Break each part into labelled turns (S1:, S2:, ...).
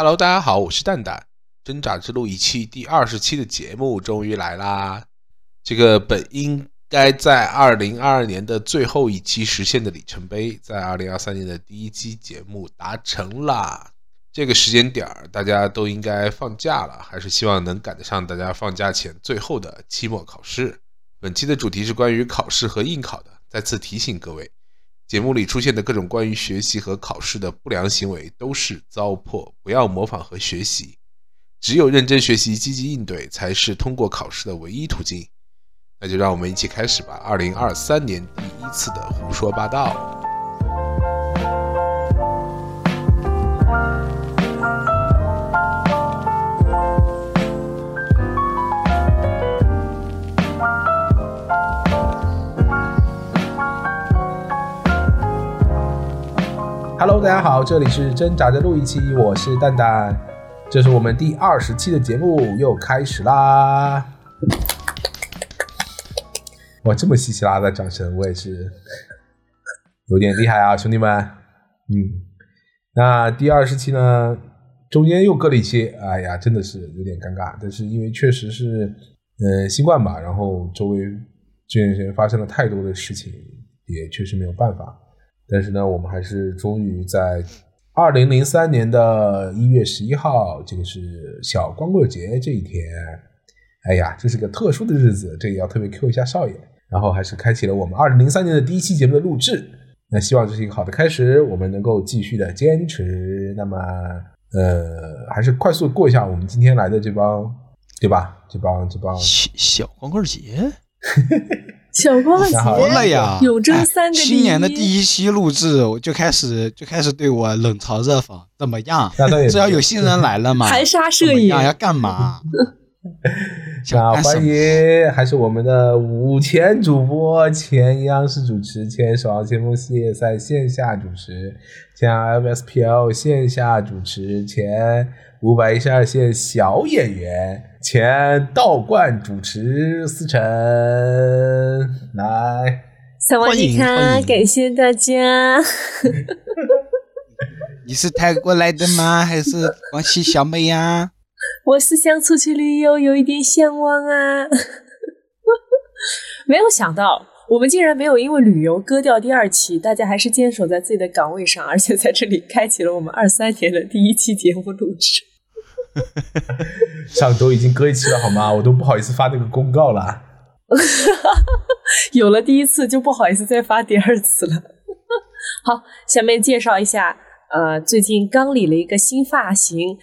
S1: Hello，大家好，我是蛋蛋。挣扎之路一期第二十期的节目终于来啦！这个本应该在二零二二年的最后一期实现的里程碑，在二零二三年的第一期节目达成啦。这个时间点儿，大家都应该放假了，还是希望能赶得上大家放假前最后的期末考试。本期的主题是关于考试和应考的。再次提醒各位，节目里出现的各种关于学习和考试的不良行为都是糟粕，不要模仿和学习。只有认真学习、积极应对，才是通过考试的唯一途径。那就让我们一起开始吧！二零二三年第一次的胡说八道。Hello，大家好，这里是挣扎着录一期，我是蛋蛋。这是我们第二十期的节目又开始啦！哇，这么稀稀拉拉的掌声，我也是有点厉害啊，兄弟们。嗯，那第二十期呢，中间又隔了一期，哎呀，真的是有点尴尬。但是因为确实是，呃，新冠吧，然后周围这段时间发生了太多的事情，也确实没有办法。但是呢，我们还是终于在。二零零三年的一月十一号，这个是小光棍节这一天，哎呀，这是个特殊的日子，这也要特别 Q 一下少爷。然后还是开启了我们二零零三年的第一期节目的录制。那希望这是一个好的开始，我们能够继续的坚持。那么，呃，还是快速过一下我们今天来的这帮，对吧？这帮这帮
S2: 小小光棍节。
S3: 小光节
S2: 了呀！
S3: 永贞三个
S2: 新年的第一期录制，我就开始就开始对我冷嘲热讽，怎么样？只要有新人来了嘛，
S3: 含沙射影，
S2: 要干嘛？
S1: 那欢迎，还是我们的五前主播，前央视主持，前守望先锋系列赛线下主持，前 FSPL 线下主持，前五百一十二线小演员。前道观主持思辰来，
S3: 欢迎他，感谢大家。
S2: 你是泰国来的吗？还是广西小妹呀？
S3: 我是想出去旅游，有一点向往啊。没有想到，我们竟然没有因为旅游割掉第二期，大家还是坚守在自己的岗位上，而且在这里开启了我们二三年的第一期节目录制。
S1: 上周已经割一期了，好吗？我都不好意思发那个公告了。
S3: 有了第一次，就不好意思再发第二次了。好，下面介绍一下，呃，最近刚理了一个新发型，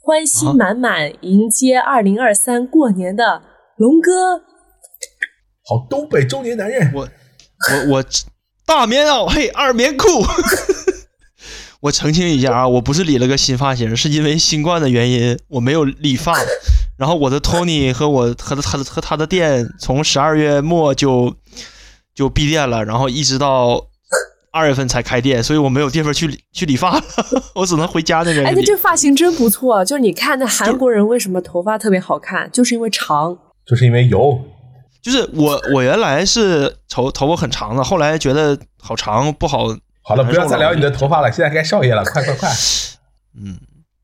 S3: 欢喜满满迎接二零二三过年的龙哥。
S1: 好，东北中年男人，
S2: 我我我大棉袄嘿二棉裤。我澄清一下啊，我不是理了个新发型，是因为新冠的原因，我没有理发。然后我的 Tony 和我和他的和他的店从十二月末就就闭店了，然后一直到二月份才开店，所以我没有地方去理去理发了，我只能回家那边。
S3: 哎，那这发型真不错，就是你看那韩国人为什么头发特别好看，就是因为长，
S1: 就是因为油。
S2: 就是我我原来是头头发很长的，后来觉得好长不好。
S1: 好了，不要再聊你的头发了，现在该少爷了，快快快！
S2: 嗯，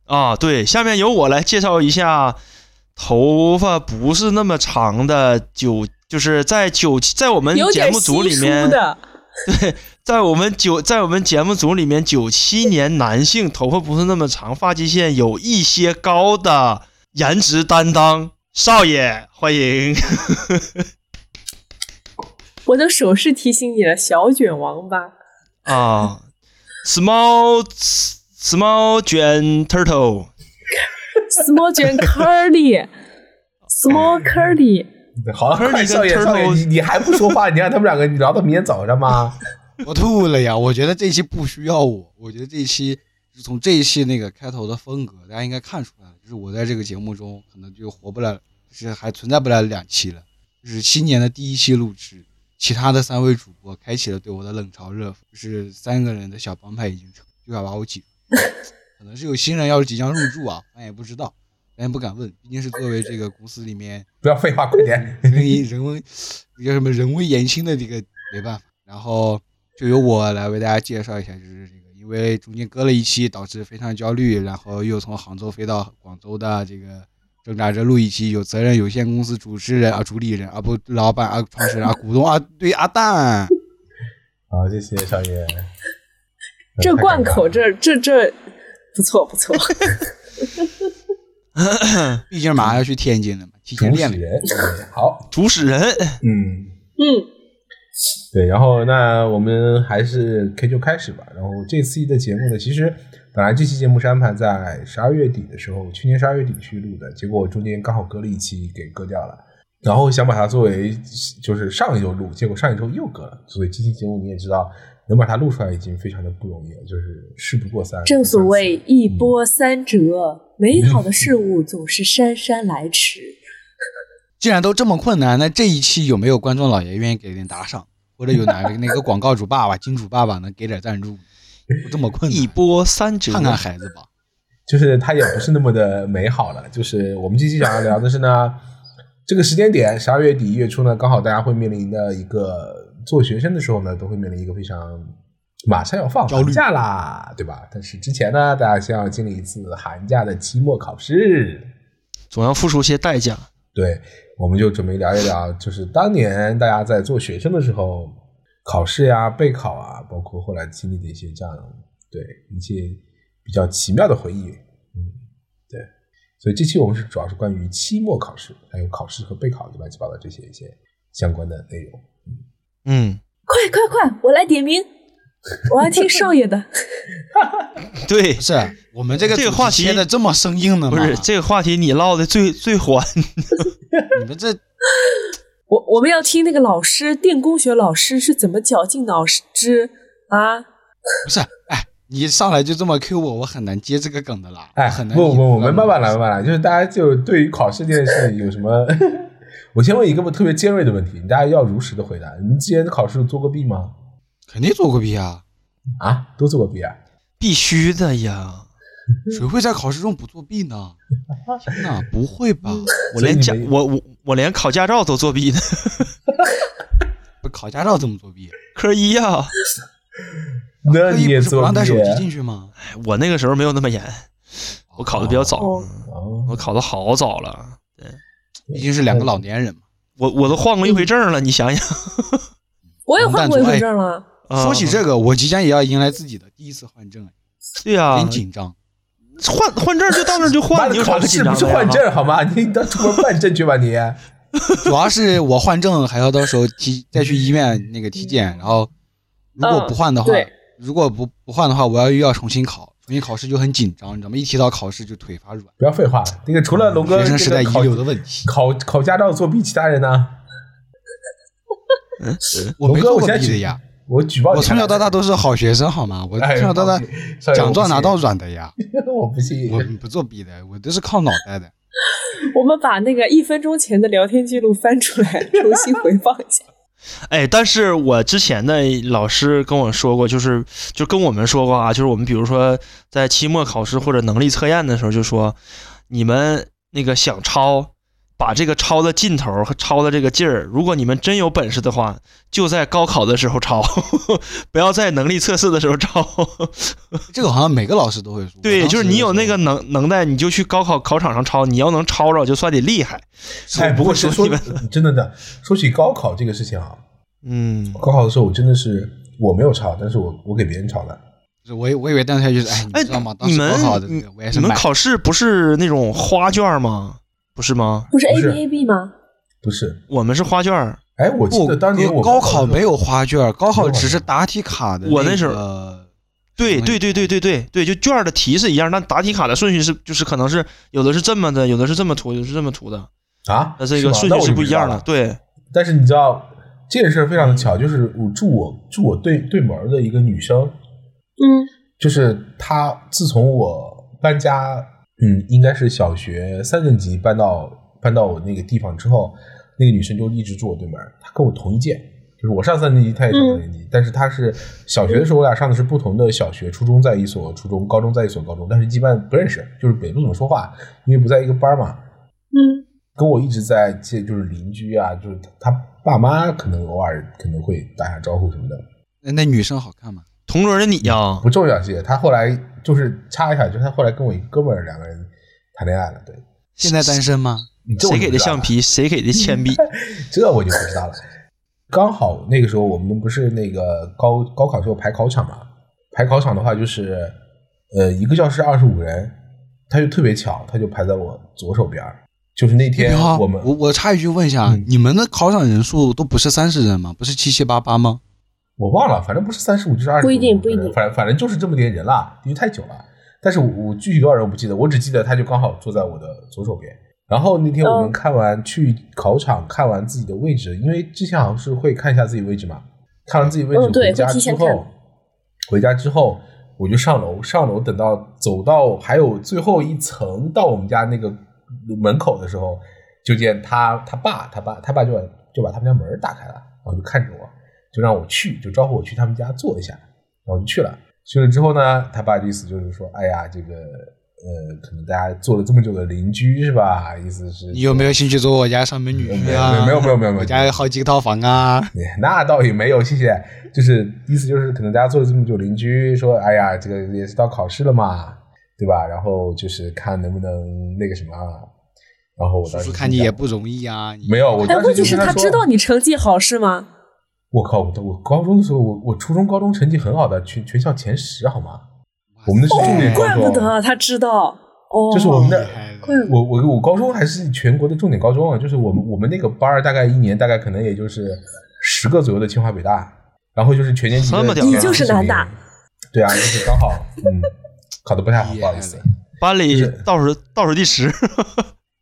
S2: 啊，对，下面由我来介绍一下头发不是那么长的九，就是在九在我们节目组里面，对，在我们九 在我们节目组里面，九七年男性头发不是那么长，发际线有一些高的颜值担当少爷，欢迎！
S3: 我的手势提醒你了，小卷王八。
S2: 啊，small small 卷 turtle，small
S3: 卷 curly，small curly。
S1: 好了，快少爷少爷，你你还不说话？你让他们两个聊到明天早上吗？
S2: 我吐了呀！我觉得这一期不需要我，我觉得这一期从这一期那个开头的风格，大家应该看出来了，就是我在这个节目中可能就活不了，就是还存在不了两期了，就是新年的第一期录制。其他的三位主播开启了对我的冷嘲热讽，就是三个人的小帮派已经成，就要把我挤出，可能是有新人要即将入驻啊，咱也不知道，咱也不敢问，毕竟是作为这个公司里面
S1: 不要废话，快点
S2: 人人为叫什么人微言轻的这个没办法，然后就由我来为大家介绍一下，就是这个因为中间隔了一期，导致非常焦虑，然后又从杭州飞到广州的这个挣扎着录一期有责任有限公司主持人啊、主理人啊、不老板啊、创始人啊、股东啊，对阿蛋，
S1: 好，谢谢少爷。
S3: 这贯口，这这这不错不错。
S2: 毕竟马上要去天津了嘛，提前练练。
S1: 主使人好，
S4: 主使人，
S1: 嗯，
S3: 嗯，
S1: 对，然后那我们还是可以就开始吧。然后这次的节目呢，其实本来这期节目是安排在十二月底的时候，去年十二月底去录的，结果中间刚好隔了一期给割掉了。然后想把它作为就是上一周录，结果上一周又割了，所以这期节目你也知道，能把它录出来已经非常的不容易了，就是事不过三。
S3: 正所谓一
S1: 嗯
S3: 波三折，美好的事物总是姗姗来迟。
S2: 既然都这么困难，那这一期有没有观众老爷愿意给点打赏，或者有哪个那个广告主爸爸、金主爸爸能给点赞助？不这么困难，
S4: 一波三折，
S2: 看看孩子吧。
S1: 就是它也不是那么的美好了。就是我们这期想要聊的是呢，这个时间点，十二月底一月初呢，刚好大家会面临的一个做学生的时候呢，都会面临一个非常马上要放寒假啦，对吧？但是之前呢，大家先要经历一次寒假的期末考试，
S4: 总要付出些代价。
S1: 对，我们就准备聊一聊，就是当年大家在做学生的时候，考试呀、备考啊，包括后来经历的一些这样对一些比较奇妙的回忆。嗯，对，所以这期我们是主要是关于期末考试，还有考试和备考乱七八糟这些一些相关的内容。
S4: 嗯，
S3: 快快快，我来点名，我要听少爷的。
S4: 对
S2: 不，是我们这个
S4: 这个话题
S2: 切的这么生硬的吗？
S4: 不是这个话题你唠的最 最欢，
S2: 你们这
S3: 我我们要听那个老师，电工学老师是怎么绞尽脑汁啊？
S2: 不是哎，你一上来就这么 Q 我，我很难接这个梗的啦。
S1: 哎，
S2: 很难
S1: 不不，我们
S2: 慢
S1: 慢慢来，慢慢来。就是大家就对于考试这件事有什么？我先问一个特别尖锐的问题，大家要如实的回答。你们之前考试做过弊吗？
S2: 肯定作过弊啊，
S1: 啊，都作过弊啊？
S4: 必须的呀！
S2: 谁会在考试中不作弊呢？天哪，不会吧？
S4: 我连驾我我我连考驾照都作弊呢，
S2: 不考驾照怎么作弊？
S4: 科一呀！
S1: 那
S2: 科一
S1: 你也
S2: 不是不让带？手机进去吗？
S4: 我那个时候没有那么严，我考的比较早，
S3: 哦
S1: 哦
S4: 我考的好早了，对
S2: 毕竟是两个老年人嘛。
S4: 我我都换过一回证了，你想想。
S3: 我也换过一回证了。
S4: 啊
S2: 说起这个，我即将也要迎来自己的第一次换证，
S4: 对呀、
S2: 有点紧张。
S4: 换换证就到那就换，
S1: 的
S4: 你
S1: 考试不是？换证好吗？你到出门办证去吧你。
S2: 主要是我换证还要到时候体再去医院那个体检，然后如果不换的话，
S3: 嗯
S2: 如果不不换的话，我要又要重新考，重新考试就很紧张，你知道吗？一提到考试就腿发软。
S1: 不要废话，那个除了龙哥
S2: 学生时代遗留的问题，
S1: 考考驾照作弊，其他人呢？
S2: 我没做过弊的呀，
S1: 我举报你
S2: 我从小到大都是好学生，好吗？我
S1: 哎
S2: 从小到大奖状拿到软的呀，
S1: 我不信。
S2: 我不作弊的，我都是靠脑袋的。
S3: 我们把那个一分钟前的聊天记录翻出来，重新回放一下。
S4: 哎，但是我之前的老师跟我说过，就是就跟我们说过啊，就是我们比如说在期末考试或者能力测验的时候，就说你们那个想抄，把这个抄的劲头和抄的这个劲儿，如果你们真有本事的话，就在高考的时候抄，不要在能力测试的时候抄。
S2: 这个好像每个老师都会说。
S4: 对，就是你有那个能能耐，你就去高考考场上抄，你要能抄着，就算你厉害。
S1: 哎，不过说
S4: 你们
S1: 真的的，说起高考这个事情啊，
S4: 嗯，
S1: 高考的时候我真的是我没有抄，但是我我给别人抄的。
S2: 就是我以我以为当时就是哎，
S4: 哎
S2: 你知道吗？，当时
S4: 你们你们考试不是那种花卷吗？不是吗？
S3: 不是 A B A B 吗？
S1: 不是，
S4: 我们是花卷儿。
S1: 哎，我记得当年我
S2: 高考没
S1: 有，
S2: 花卷，高考只是答题卡的。
S4: 我那时候
S2: 候
S4: 对对对对对对对，就卷的题是一样，但答题卡的顺序是就是可能是有的是这么的，有的是这么涂，有的是这么涂的，
S1: 啊，
S4: 那这个顺序是不一。样的。对，
S1: 但是你知道这件事非常的巧，就是我住我住我对对门的一个女生，
S3: 嗯，
S1: 就是她自从我搬家，嗯，应该是小学三年级搬到搬到我那个地方之后，那个女生就一直住我对门，她跟我同一届。就是我上三年级，她也上三年级，但是她是小学的时候，我俩上的是不同的小学，初中在一所初中，高中在一所高中，但是基本上不认识，就是也不怎么说话，因为不在一个班嘛。
S3: 嗯，
S1: 跟我一直在接，就是邻居啊，就是她爸妈可能偶尔可能会打下招呼什么的。
S2: 那那女生好看吗？
S4: 同桌的你呀、
S1: 不重要些。她后来就是插一下，就是他后来跟我一个哥们儿两个人谈恋爱了。对，
S2: 现在单身吗？
S1: 你
S4: 谁给的？橡皮，谁给的铅笔？
S1: 这我就不知道了。刚好那个时候我们不是那个高高考时候排考场嘛，排考场的话就是，呃，一个教室二十五人，他就特别巧，他就排在我左手边儿。就是那天我们
S2: 我我插一句问一下，
S1: 嗯
S2: 你们的考场人数都不是三十人吗？不是七七八八吗？
S1: 我忘了，反正不是三十五就是二十，
S3: 不一定不一定
S1: 反正反正就是这么点人啦，因为太久了。但是我我具体多少人我不记得，我只记得他就刚好坐在我的左手边。然后那天我们
S3: 哦
S1: 看完、去考场看完自己的位置，因为之前好像是会看一下自己位置嘛，看完自己位置回家之后，回家之后我就上楼，上楼等到走到还有最后一层到我们家那个门口的时候，就见他他爸他爸他爸就把就把他们家门打开了，然后就看着我，就让我去，就招呼我去他们家坐一下，然后我就去了。去了之后呢，他爸的意思就是说，哎呀，这个呃，可能大家做了这么久的邻居是吧？意思是
S2: 你有没有兴趣做我家上门女
S1: 没有
S2: 婿啊？
S1: 没有没有没有没有
S2: 我家有好几个套房啊。
S1: 那倒也没有，谢谢。就是意思就是，可能大家做了这么久邻居，说，哎呀，这个也是到考试了嘛，对吧？然后就是看能不能那个什么啊。然后我
S2: 叔
S1: 当时
S2: 叔看你也不容易啊。
S1: 没有，我
S3: 哎，
S1: 当时
S3: 问题
S1: 就是说
S3: 他知道你成绩好是吗？
S1: 我靠，我我高中的时候，我我初中、高中成绩很好的，全全校前十，好吗？我们的是重点高中
S3: 怪不，得他知道。哦，
S1: 就是我们的我我我高中还是全国的重点高中啊，就是我们我们那个班儿大概一年大概可能也就是十个左右的清华北大，然后就是全年级的
S4: 这么屌
S3: 你就是
S1: 前40名
S3: 南大，
S1: 对啊，就是刚好嗯考的不太好，不好意思。
S4: 班里倒数倒数第十，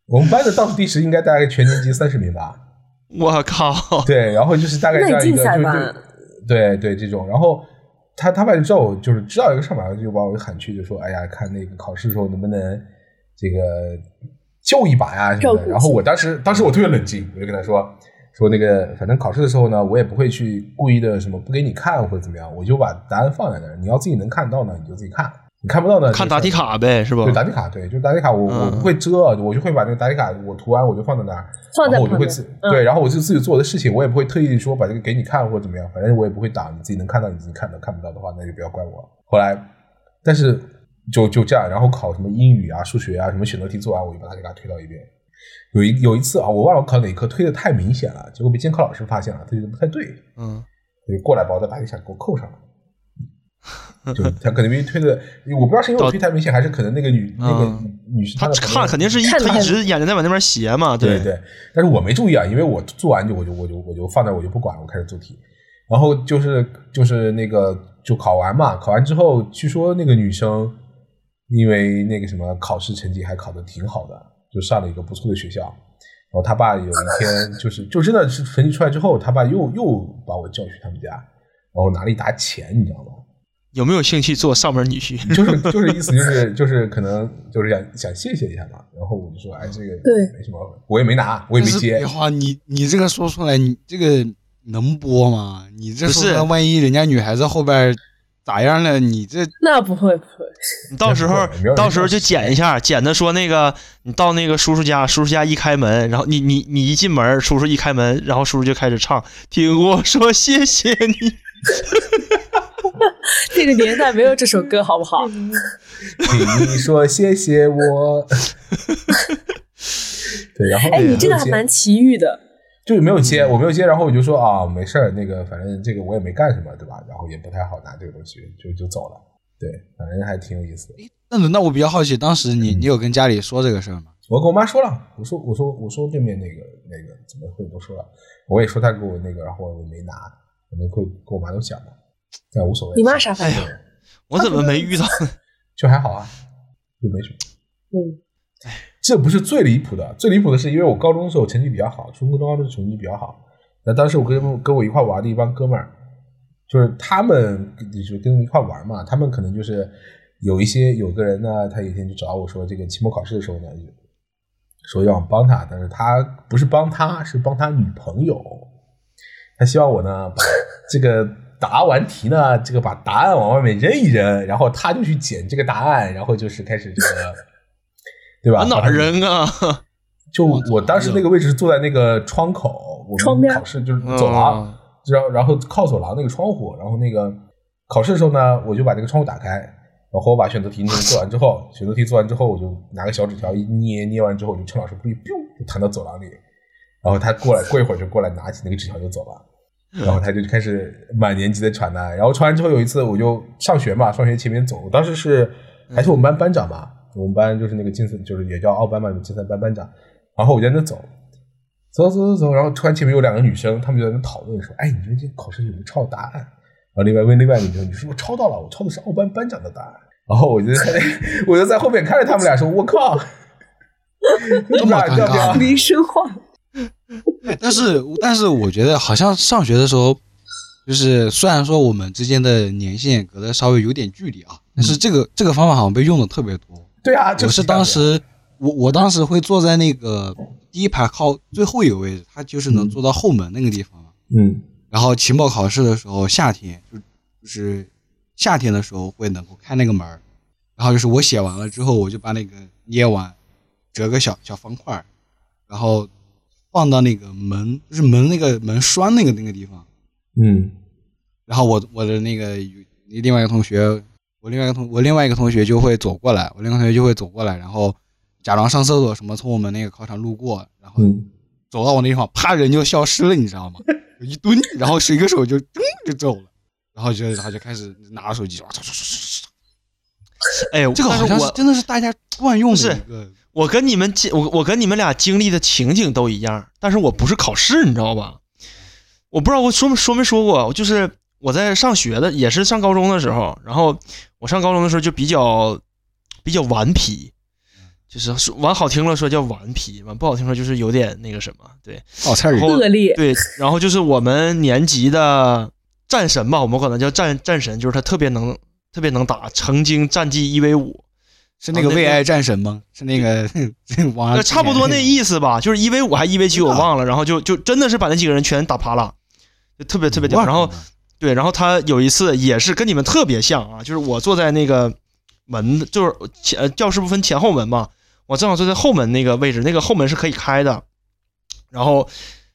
S1: 我们班的倒数第十应该大概全年级三十名吧，
S4: 我靠！
S1: 对，然后就是大概这样一个就
S3: 班
S1: 就对对这种，然后他他爸就知道我就是知道一个事儿嘛就把我喊去，就说哎呀，看那个考试的时候能不能这个救一把呀什么的。然后我当时当时我特别冷静，我就跟他说说那个反正考试的时候呢，我也不会去故意的什么不给你看或者怎么样，我就把答案放在那儿，你要自己能看到呢，你就自己看，你看不到呢，
S4: 看答题卡呗，是吧
S1: 对？答题卡，对，就答题卡我，我
S4: 嗯
S1: 不会遮，我就会把那个答题卡我涂完我就放在那儿，
S3: 放在旁边
S1: 然后我就会自
S3: 嗯
S1: 对，然后我就自己做我的事情，我也不会特意说把这个给你看或者怎么样，反正我也不会挡，你自己能看到你自己看到，看不到的话那就不要怪我。后来，但是就就这样，然后考什么英语啊、数学啊什么选择题做完，我就把它给它推到一边。有一有一次啊，我忘了我考哪一科推的太明显了，结果被监考老师发现了，他觉得不太对，
S4: 嗯，
S1: 他就过来把我的答题卡给我扣上了。就他可能因为推的，我不知道是因为我推太明显，还是可能那个女、那个
S4: 嗯
S1: 女士
S4: 他看肯定是一她一直眼睛在往那边斜嘛，
S1: 对对，但是我没注意啊，因为我做完就我就我就我就放那我就不管了，我开始做题。然后就是就是那个就考完嘛，考完之后，据说那个女生因为那个什么考试成绩还考得挺好的，就上了一个不错的学校。然后他爸有一天就是就真的是成绩出来之后，他爸又又把我叫去他们家，然后拿了一沓钱，你知道吗？
S4: 有没有兴趣做上门女婿？
S1: 就是就是意思就是就是可能就是想想谢谢一下嘛。然后我就说，哎，这个
S3: 对
S1: 没什么，我也没拿，我也没接
S2: 但是。话，你你这个说出来，你这个能播吗？你这说出来，万一人家女孩子后边咋样了？你这
S3: 那不会不会，
S4: 你到时候到时候就剪一下，剪的说那个你到那个叔叔家，叔叔家一开门，然后你你你一进门，叔叔一开门，然后叔叔就开始唱，听我说谢谢你。
S3: 那个年代没有这首歌，好不好？
S1: 请你说谢谢我。对，然后
S3: 哎，你这个还蛮奇遇的。
S1: 就是没有接，我没有接，然后我就说啊，没事儿，那个反正这个我也没干什么，对吧？然后也不太好拿这个东西，就就走了。对，反正还挺有意思的。
S2: 那那我比较好奇，当时你你有跟家里说这个事儿吗？
S1: 我跟我妈说了，我说我说我说对面那个那个怎么会都说了，我也说他给我那个，然后我没拿，可能会跟我妈都讲嘛，但无所谓。
S3: 你妈啥反应？
S4: 我怎么没遇到呢？
S1: 就还好啊，就没什么。
S3: 嗯，
S1: 这不是最离谱的，最离谱的是因为我高中的时候成绩比较好，初中、高中成绩比较好。那当时我跟跟我一块玩的一帮哥们儿，就是他们就是跟我一块玩嘛，他们可能就是有一些有个人呢，他有一天就找我说，这个期末考试的时候呢，说要我帮他，但是他不是帮他，是帮他女朋友。他希望我呢把这个答完题呢，这个把答案往外面扔一扔，然后他就去捡这个答案，然后就是开始这个，对吧？
S4: 往哪儿扔啊？
S1: 就我当时那个位置是坐在那个窗口，我考试就是走廊，
S4: 嗯
S1: 然后然后靠走廊那个窗户，然后那个考试的时候呢，我就把那个窗户打开，然后我把选择题那个做完之后，选择题做完之后，我就拿个小纸条一捏，捏完之后我就趁老师不注意，就弹到走廊里，然后他过来，过一会儿就过来拿起那个纸条就走了。然后他就开始满年级的传单，然后传完之后有一次我就上学嘛，上学前面走，当时是还是我们班班长嘛，我们班就是那个竞赛就是也叫奥班嘛，竞赛班班长，然后我就在那走，走走走走，然后突然前面有两个女生，她们就在那讨论说，哎，你们这考试有没有抄答案？然后另外问另外一个女生，你是不是抄到了？我抄的是奥班班长的答案。然后我就在 我就在后面看着他们俩说，我靠，
S2: 这么尴尬，
S3: 没说话。
S2: 但是，但是我觉得好像上学的时候，就是虽然说我们之间的年限隔得稍微有点距离啊，但是这个这个方法好像被用的特别多。
S1: 对啊，
S2: 我是当时我我当时会坐在那个第一排靠最后一个位置，他就是能坐到后门那个地方。
S1: 嗯。
S2: 然后期末考试的时候，夏天就就是夏天的时候会能够开那个门然后就是我写完了之后，我就把那个捏完，折个小小方块然后。放到那个门，就是门那个门栓那个那个地方，
S1: 嗯，
S2: 然后我我的那个另外一个同学，我另外一个同我另外一个同学就会走过来，我另外一个同学就会走过来，然后假装上厕所什么，从我们那个考场路过，然后走到我那地方，啪人就消失了，你知道吗？一蹲，然后一个手就噔就走了，然后就然后就开始拿着手机，
S4: 哎，
S2: 这个好像是真的是大家惯用的一个。
S4: 我跟你们经我我跟你们俩经历的情景都一样，但是我不是考试，你知道吧？我不知道我说没说没说过，就是我在上学的，也是上高中的时候，然后我上高中的时候就比较比较顽皮，就是说往好听了说叫顽皮，往不好听说就是有点那个什么，对，
S2: 好菜人，
S3: 恶劣，
S4: 对，然后就是我们年级的战神吧，我们管他叫战战神，就是他特别能特别能打，曾经战绩一 v 五。
S2: 是那个为爱战神吗？是那个
S4: 那差不多那意思吧，就是一 v 五还一 v 七我忘了，然后就就真的是把那几个人全打趴了，就特别特别屌。然后对，然后他有一次也是跟你们特别像啊，就是我坐在那个门，就是前教室不分前后门嘛，我正好坐在后门那个位置，那个后门是可以开的，然后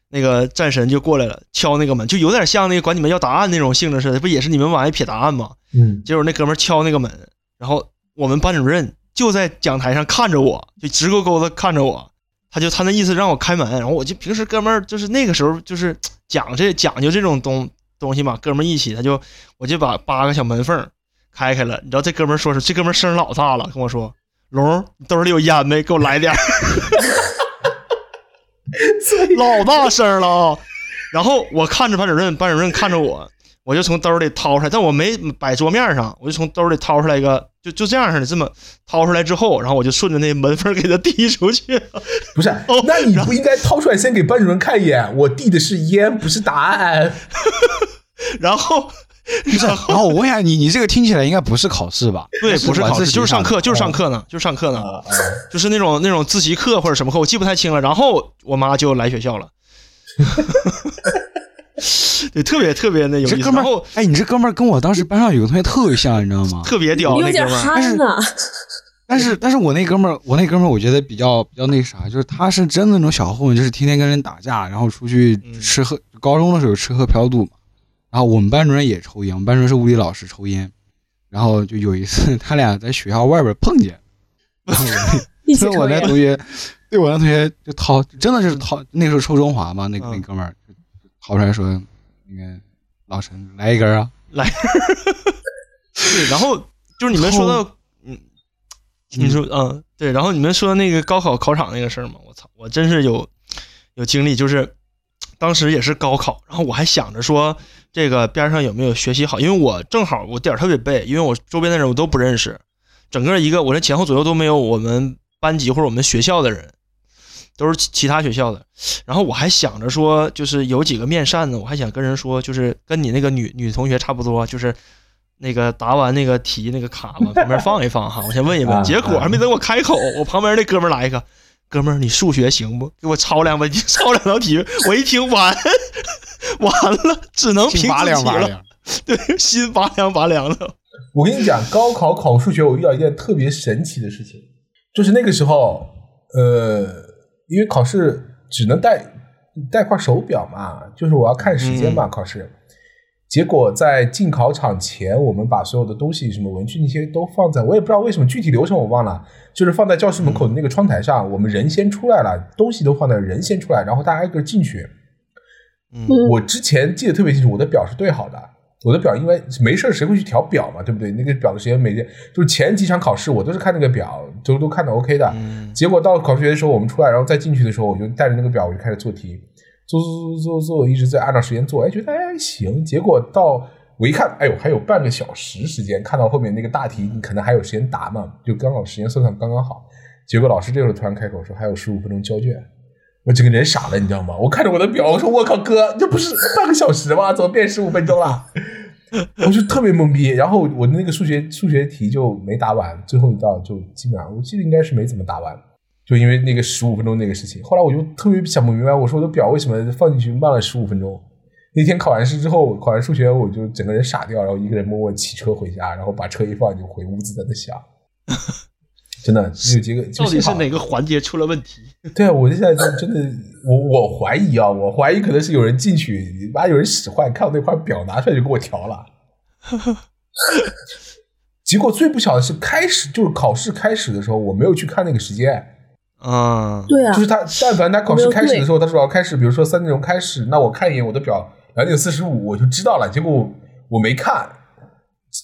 S4: 那个战神就过来了，敲那个门，就有点像那个管你们要答案那种性质似的，不也是你们往外撇答案吗？
S1: 嗯，
S4: 结果那哥们敲那个门，然后。我们班主任就在讲台上看着我，就直勾勾的看着我，他就他那意思让我开门，然后我就平时哥们儿就是那个时候就是讲这讲究这种东东西嘛，哥们儿一起他就我就把八个小门缝开开了，你知道这哥们儿说是这哥们儿声老大了，跟我说龙你兜里有烟没？给我来点儿，老大声了啊！然后我看着班主任，班主任看着我。我就从兜里掏出来，但我没摆桌面上，我就从兜里掏出来一个，就就这样似的，这么掏出来之后，然后我就顺着那门缝给他递出去。
S1: 不是，那你不应该掏出来先给班主任看一眼？我递的是烟，不是答案。
S4: 然后，
S2: 然后我问一下你，你这个听起来应该不是考试吧？
S4: 对，不是考试，就是上课，就是上课呢，就是上课呢，就是那种那种自习课或者什么课，我记不太清了。然后我妈就来学校了。对，特别特别那有意思。
S2: 然后，哎，你这哥们儿跟我当时班上有个同学特别像，你知道吗？
S4: 特别屌，
S3: 那哥们
S2: 儿。但是，但是我那哥们儿，我那哥们儿，我觉得比较比较那啥，就是他是真的那种小混混，就是天天跟人打架，然后出去吃喝。高中的时候吃喝嫖赌嘛。然后我们班主任也抽烟，我们班主任是物理老师，抽烟。然后就有一次，他俩在学校外边碰见，
S3: 所
S2: 以我那同学，对我那同学就掏，真的是掏。那时候抽中华嘛，那那哥们儿。掏出来说：“那个老陈来一根啊，
S4: 来。对，然后就是你们说的，嗯，你说，嗯，对，然后你们说那个高考考场那个事儿嘛，我操，我真是有有经历，就是当时也是高考，然后我还想着说这个边上有没有学习好，因为我正好我点儿特别背，因为我周边的人我都不认识，整个一个我这前后左右都没有我们班级或者我们学校的人。”都是其其他学校的，然后我还想着说，就是有几个面善呢，我还想跟人说，就是跟你那个女女同学差不多，就是那个答完那个题那个卡往旁边放一放哈，我先问一问。结果还没等我开口，我旁边那哥们来一个，哥们儿你数学行不？给我抄两问题，抄两道题。我一听完，完了，只能凭自己了。对，心拔凉拔凉的。
S1: 我跟你讲，高考考数学，我遇到一件特别神奇的事情，就是那个时候，呃。因为考试只能带带块手表嘛，就是我要看时间嘛。考试结果在进考场前，我们把所有的东西，什么文具那些都放在，我也不知道为什么具体流程我忘了，就是放在教室门口的那个窗台上，我们人先出来了，东西都放在人先出来，然后大家挨个进去。
S4: 嗯
S1: 我之前记得特别清楚，我的表是对好的。我的表因为没事儿谁会去调表嘛，对不对？那个表的时间每天就是前几场考试我都是看那个表，都都看的 OK 的。
S4: 嗯
S1: 结果到考试节的时候，我们出来，然后再进去的时候，我就带着那个表，我就开始做题，做做做做做，一直在按照时间做，哎，觉得哎行。结果到我一看，哎呦，还有半个小时时间，看到后面那个大题，你可能还有时间答嘛，就刚好时间算算刚刚好。结果老师这时候突然开口说还有十五分钟交卷，我整个人傻了，你知道吗？我看着我的表，我说我靠哥，这不是半个小时吗？怎么变十五分钟了？我就特别懵逼，然后我的那个数学数学题就没答完，最后一道就基本上我记得应该是没怎么答完，就因为那个十五分钟那个事情。后来我就特别想不明白，我说我的表为什么放进去慢了十五分钟？那天考完试之后，考完数学我就整个人傻掉，然后一个人默默骑车回家，然后把车一放就回屋子在那想，真的这个结果
S4: 到底是哪个环节出了问题？
S1: 对啊，我现在就真的，我我怀疑啊，我怀疑可能是有人进去，妈有人使坏，看我那块表拿出来就给我调了。结果最不巧的是，开始就是考试开始的时候，我没有去看那个时间，
S4: 嗯，
S3: 对啊
S1: 就是他但凡他考试开始的时候，他说要开始，比如说三点钟开始，那我看一眼我的表，两点四十五我就知道了。结果我没看，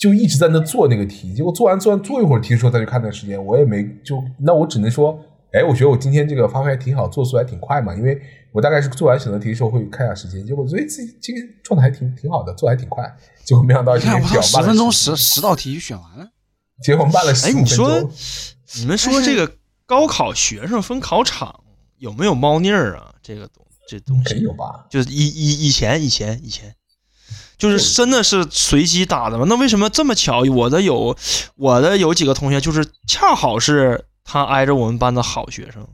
S1: 就一直在那做那个题，结果做完做完做一会儿题的时候再去看那个时间，我也没就那我只能说，哎，我觉得我今天这个发挥还挺好，做速还挺快嘛，因为我大概是做完选择题的时候会看一下时间，结果觉得自己今天状态还挺挺好的，做得还挺快，结果没想到
S2: 你看我操，十
S1: 这个表慢了
S2: 分钟十十道题就选完了。
S1: 结果慢了十
S4: 哎，你说
S1: 钟。
S4: 你们说这个高考学生分考场有没有猫腻儿啊？这个东这东
S1: 肯定
S4: 西
S1: 有吧？
S4: 就是以以以前以前以前，就是真的是随机打的吗？那为什么这么巧？我的有我的有几个同学，就是恰好是他挨着我们班的好学生，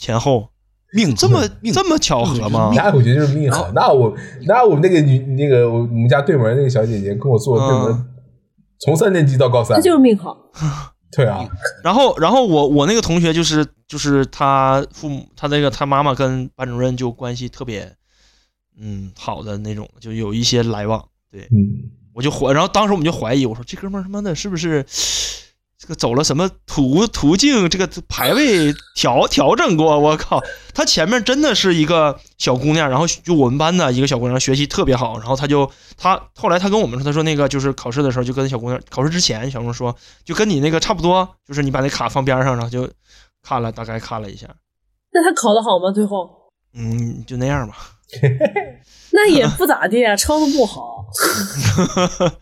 S4: 前后
S2: 命
S4: 这么这么巧合吗？
S1: 那我觉得就是命好。那我那我们那个女那个我们家对门那个小姐姐跟我做对门，从三年级到高三
S3: 那，就是命好。
S1: 对啊，
S4: 然后，然后我我那个同学就是就是他父母他那个他妈妈跟班主任就关系特别嗯好的那种，就有一些来往。对，
S1: 嗯，
S4: 我就怀，然后当时我们就怀疑，我说这哥们儿他妈的是不是这个走了什么途途径，这个排位调调整过？我靠，他前面真的是一个小姑娘，然后就我们班的一个小姑娘，学习特别好，然后他就他后来他跟我们说，他说那个就是考试的时候就跟小姑娘考试之前，小姑娘说就跟你那个差不多，就是你把那卡放边上，然后就看了大概看了一下，
S3: 那他考的好吗？最后
S4: 嗯，就那样吧。
S3: 那也不咋地啊，抄的不好。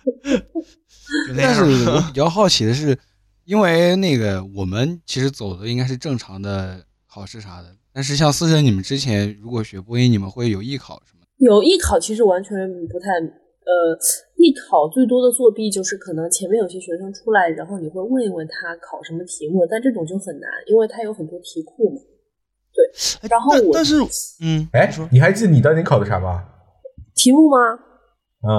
S2: 但是。我比较好奇的是，因为那个我们其实走的应该是正常的考试啥的，但是像思成你们之前如果学播音，你们会有艺考什么的？
S3: 有艺考其实完全不太，呃，艺考最多的作弊就是可能前面有些学生出来，然后你会问一问他考什么题目，但这种就很难，因为他有很多题库嘛。对，然后我
S4: 但但是嗯，
S1: 哎
S4: 你
S1: 还记得你当年考的啥吗？
S3: 题目吗？
S1: 嗯，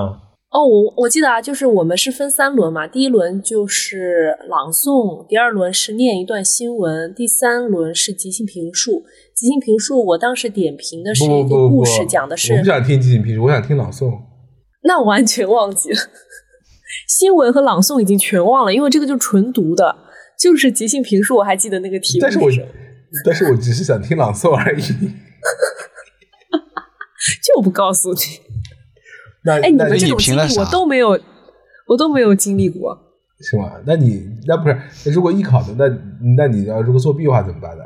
S3: 哦，我我记得啊，就是我们是分三轮嘛，第一轮就是朗诵，第二轮是念一段新闻，第三轮是即兴评述。即兴评述，我当时点评的是一个故事，讲的是
S1: 我不想听即兴评述，我想听朗诵。
S3: 那我完全忘记了，新闻和朗诵已经全忘了，因为这个就纯读的，就是即兴评述，我还记得那个题目
S1: 但是我
S3: 什么
S1: 但是我只是想听朗诵而已。
S3: 就不告诉你。
S1: 那
S3: 哎，你
S1: 那
S3: 们这种经历我都没有，我都没有经历过。
S1: 是吗？那你那不是那如果艺考的，那那你要如果作弊的话怎么办呢？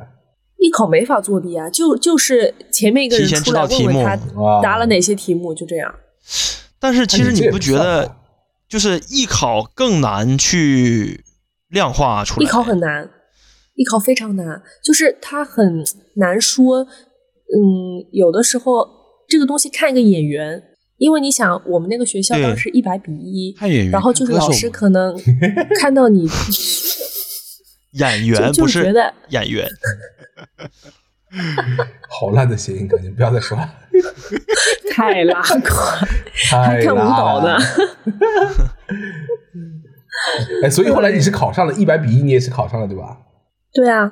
S3: 艺考没法作弊啊，就就是前面一个人
S4: 提前
S3: 出来
S4: 知道题目
S3: 问问他
S1: 啊
S3: 答了哪些题目，就这样。
S4: 但是其实你不觉得就是艺考更难去量化出来？
S3: 艺考很难，艺考非常难，就是它很难说。嗯，有的时候这个东西看一个演员，因为你想，我们那个学校当时一百比一，
S2: 看演员，
S3: 然后就是老师可能看到你，
S4: 演员
S3: 就
S4: 不
S3: 就是觉得
S4: 演员，
S1: 好烂的谐音梗，你不要再说了。
S3: 太拉胯，
S1: 还
S3: 看舞蹈呢。
S1: 哎，所以后来你是考上了一百比一，你也是考上了对吧？
S3: 对啊，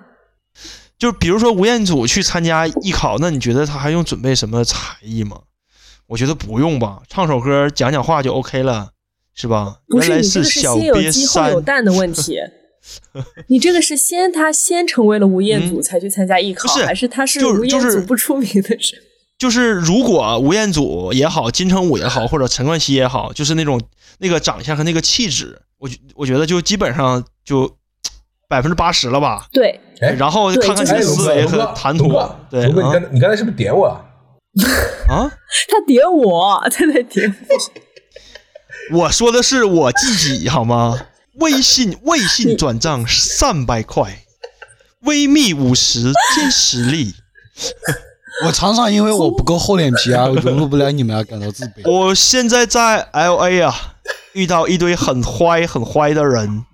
S4: 就比如说吴彦祖去参加艺考，那你觉得他还用准备什么才艺吗？我觉得不用吧，唱首歌讲讲话就 OK 了，是吧？
S3: 不是
S4: 原来
S3: 你这个是
S4: 小
S3: 先有
S4: 瘪
S3: 鸡后有
S4: 三，
S3: 蛋的问题。你这个是先他先成为了吴彦祖
S4: 嗯
S3: 才去参加艺考，还是他是
S4: 就
S3: 吴彦
S4: 就是
S3: 祖不出名的时候？
S4: 就是如果吴彦祖也好，金城武也好，或者陈冠希也好，就是那种那个长相和那个气质，我觉我觉得就基本上就百分之八十了吧。
S3: 对，
S1: 哎，
S4: 然后
S3: 对
S4: 看看
S3: 就是
S4: 你的思维和谈吐，对
S1: 龙哥，你
S4: 啊
S1: 刚你刚才是不是点我了？
S4: 啊，
S3: 他点我，他在点我。
S4: 我说的是我自己好吗？微信微信转账三百块，微密五十见实力。
S2: 我常常因为我不够厚脸皮啊，我融入不了你们而感到自卑。
S4: 我现在在 L A 啊，遇到一堆很坏很坏的人。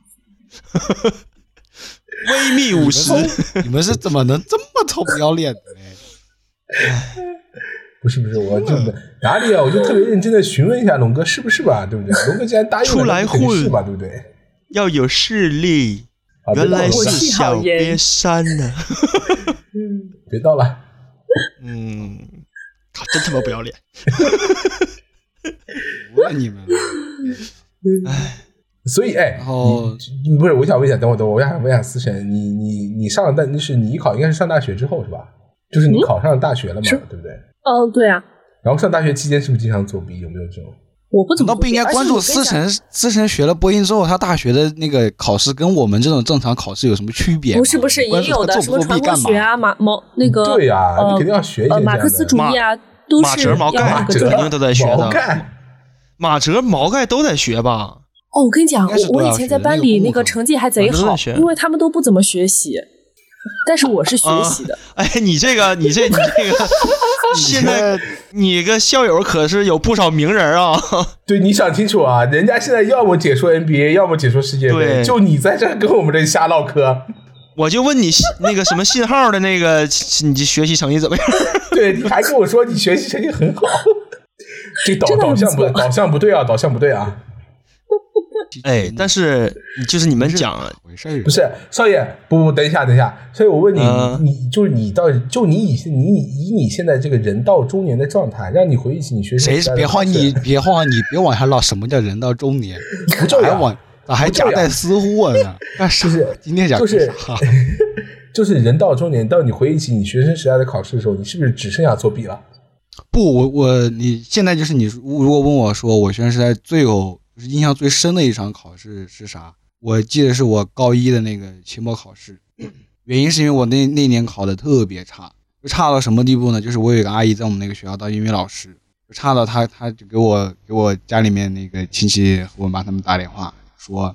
S4: 微密五十，
S2: 你们是怎么能这么臭不要脸的呢？
S1: 不是不是，我就哪里啊？我就特别认真的询问一下龙哥是不是吧，对不对？龙哥既然答应了，
S4: 出来混
S1: 是吧，对不对？
S4: 要有势力。原来是小
S3: 严
S4: 瘪三呢。
S1: 别闹了。
S4: 嗯，他，真他妈不要脸。
S2: 服了你们！
S1: 所以，哎，
S2: 然
S1: 不是，我想问一下，等会等会，我想问一下思辰，你你你上了大，那是你艺考应该是上大学之后是吧？就是你考上了大学了嘛，
S3: 是
S1: 对不对？
S3: 哦，对啊，
S1: 然后上大学期间是不是经常作弊？有没有这种？
S3: 我不怎么
S2: 那不应该关注思
S3: 成？
S2: 辰？思辰学了播音之后，他大学的那个考试跟我们这种正常考试有什么区别吗？
S3: 不是不是，
S2: 关注
S3: 也有的
S2: 他
S3: 什么传播
S2: 作不作弊干嘛？
S3: 学啊，马毛那个
S1: 对呀
S3: 呃
S1: 你肯定要学一些
S3: 呃
S1: 这样的
S3: 马克思主义啊，都
S4: 马
S3: 是要
S4: 哲毛概肯定都在学的马哲、毛概都在学吧？
S3: 哦，我跟你讲，我以前在班里那个成绩还贼好因为他们都不怎么学习，但是我是学习的。
S4: 哎，你这个，你这，你这个，现在你个校友可是有不少名人啊！
S1: 对，你想清楚啊，人家现在要么解说 NBA，要么解说世界杯，就你在这跟我们这瞎唠嗑。
S4: 我就问你那个什么信号的那个，你学习成绩怎么样？
S1: 对，你还跟我说你学习成绩很好，这导导向不导向不对啊，导向不对啊。
S4: 哎，但是就是你们讲，
S2: 回事儿
S1: 不是少爷，不不，等一下，等一下。所以我问你，
S4: 嗯
S1: 你你就是你到就你以你以你现在这个人到中年的状态，让你回忆起你学生
S2: 谁别慌你，别慌你，别往下唠。什么叫人到中年？
S1: 不重要
S2: 还往还夹带私货呢？干啥？
S1: 就是
S2: 今天讲
S1: 就是就是人到中年，当你回忆起你学生时代的考试的时候，你是不是只剩下作弊了？
S2: 不，我我你现在就是你如果问我说我学生时代最有就是印象最深的一场考试是啥？我记得是我高一的那个期末考试，原因是因为我那那年考的特别差，就差到什么地步呢？就是我有一个阿姨在我们那个学校当英语老师，就差到她她就给我给我家里面那个亲戚和我妈他们打电话说，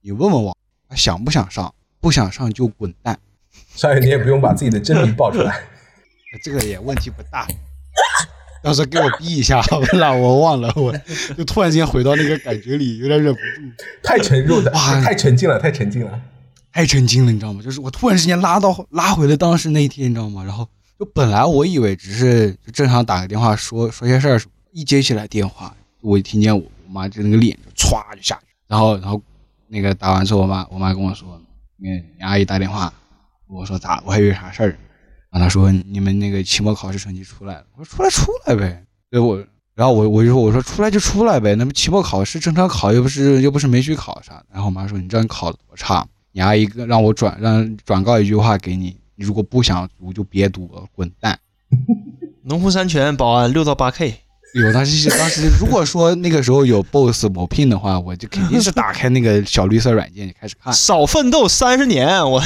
S2: 你问问我想不想上，不想上就滚蛋。
S1: 少爷，你也不用把自己的真名报出来。
S2: 这个也问题不大。到时候给我逼一下，我让我忘了，我就突然间回到那个感觉里，有点忍不住，
S1: 太沉入的，
S2: 哇
S1: 太沉浸了，太沉浸了。
S2: 太沉浸了，你知道吗？就是我突然之间拉到拉回了当时那一天，你知道吗？然后就本来我以为只是就正常打个电话说说些事儿一接起来电话，我一听见我我妈就那个脸就歘就下去，然后然后那个打完之后，我妈我妈跟我说，那个你阿姨打电话，我说咋？我还以为啥事儿，然后她说你们那个期末考试成绩出来了，我说出来出来呗，对我。然后我我就说我说出来就出来呗，那么期末考试正常考又不是又不是没去考啥。然后我妈说你知道你考的多差，你阿姨让我转让转告一句话给你，你如果不想读就别读了，滚蛋。
S4: 农夫山泉保安六到八 K，
S2: 有当时当时如果说那个时候有 BOSS 某聘的话，我就肯定是打开那个小绿色软件就开始看。
S4: 少奋斗三十年，我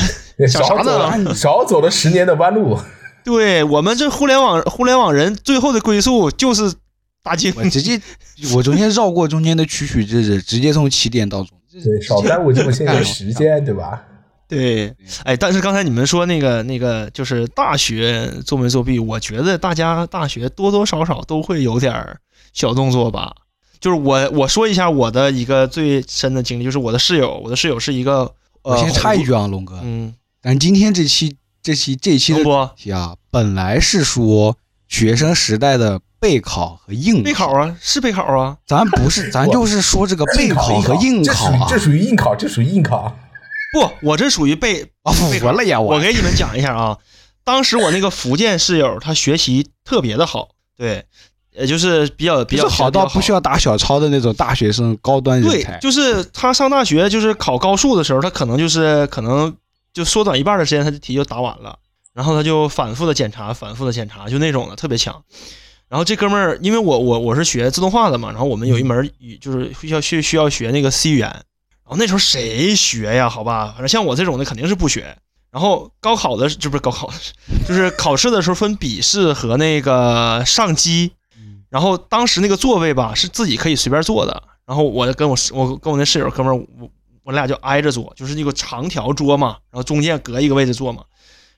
S1: 少
S4: 想啥
S1: 走 少走了十年的弯路。
S4: 对我们这互联网互联网人最后的归宿就是大金。
S2: 我直接 我中间绕过中间的曲曲折折，直接从起点到终。
S1: 对，少耽误这么些年时间，对吧？
S4: 对，哎，但是刚才你们说那个那个就是大学作没作弊，我觉得大家大学多多少少都会有点儿小动作吧。就是我我说一下我的一个最深的经历，就是我的室友，我的室友是一个呃，
S2: 我先插一句啊，龙哥，
S4: 嗯，
S2: 咱今天这期这期这期的
S4: 能不
S2: 题啊，本来是说学生时代的备考和应
S4: 备考，啊，是备考啊，
S2: 咱不是，咱就是说这个备考和应
S1: 这属于
S2: 考啊
S1: 这。属于应考，这属于应考。
S4: 不，我这属于
S2: 被！
S4: 我给你们讲一下啊，当时我那个福建室友他学习特别的好，对，呃，就是比较比较
S2: 好到不需
S4: 要。
S2: 打小抄的那种大学生高端人
S4: 对
S2: 才，。
S4: 就是他上大学，就是考高数的时候，他可能就是可能就缩短一半的时间，他的题就答完了，然后他就反复的检查，反复的检查，就那种的特别强。然后这哥们儿，因为我我我是学自动化的嘛，然后我们有一门语就是需要需需要学那个 C 语言，然后那时候谁学呀？好吧，反正像我这种的肯定是不学。然后高考的，这不是高考，就是考试的时候分笔试和那个上机，然后当时那个座位吧是自己可以随便坐的，然后我跟我室我跟我那室友哥们儿，我我俩就挨着坐，就是那个长条桌嘛，然后中间隔一个位置坐嘛。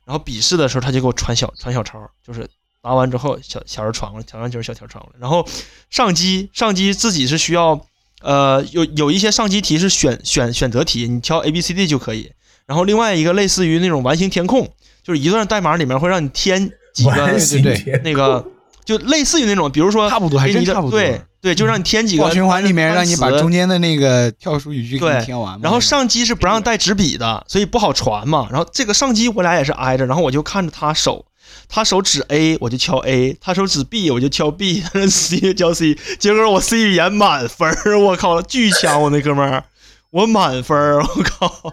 S4: 然后笔试的时候他就给我传小传小抄，就是答完之后小小人传过来，传完就是小条传过来。然后上机上机自己是需要呃有有一些上机题是选选选择题，你挑 A B C D 就可以。然后另外一个类似于那种完形填空，就是一段代码里面会让你填几个
S1: 对
S2: 对
S1: 对
S4: 那个，就类似于那种，比如说
S2: 差不多还真差不多
S4: 对对，就让你填几个
S2: 循环里面让你把中间的那个跳出语句给你
S4: 对
S2: 填完。
S4: 然后上机是不让带纸笔的，所以不好传嘛。然后这个上机我俩也是挨着，然后我就看着他手，他手指 A 我就敲 A，他手指 B 我就敲 B，他说 C 敲 C，结果我 C 语言满分儿，我靠，巨强我那哥们儿，我满分儿，我靠，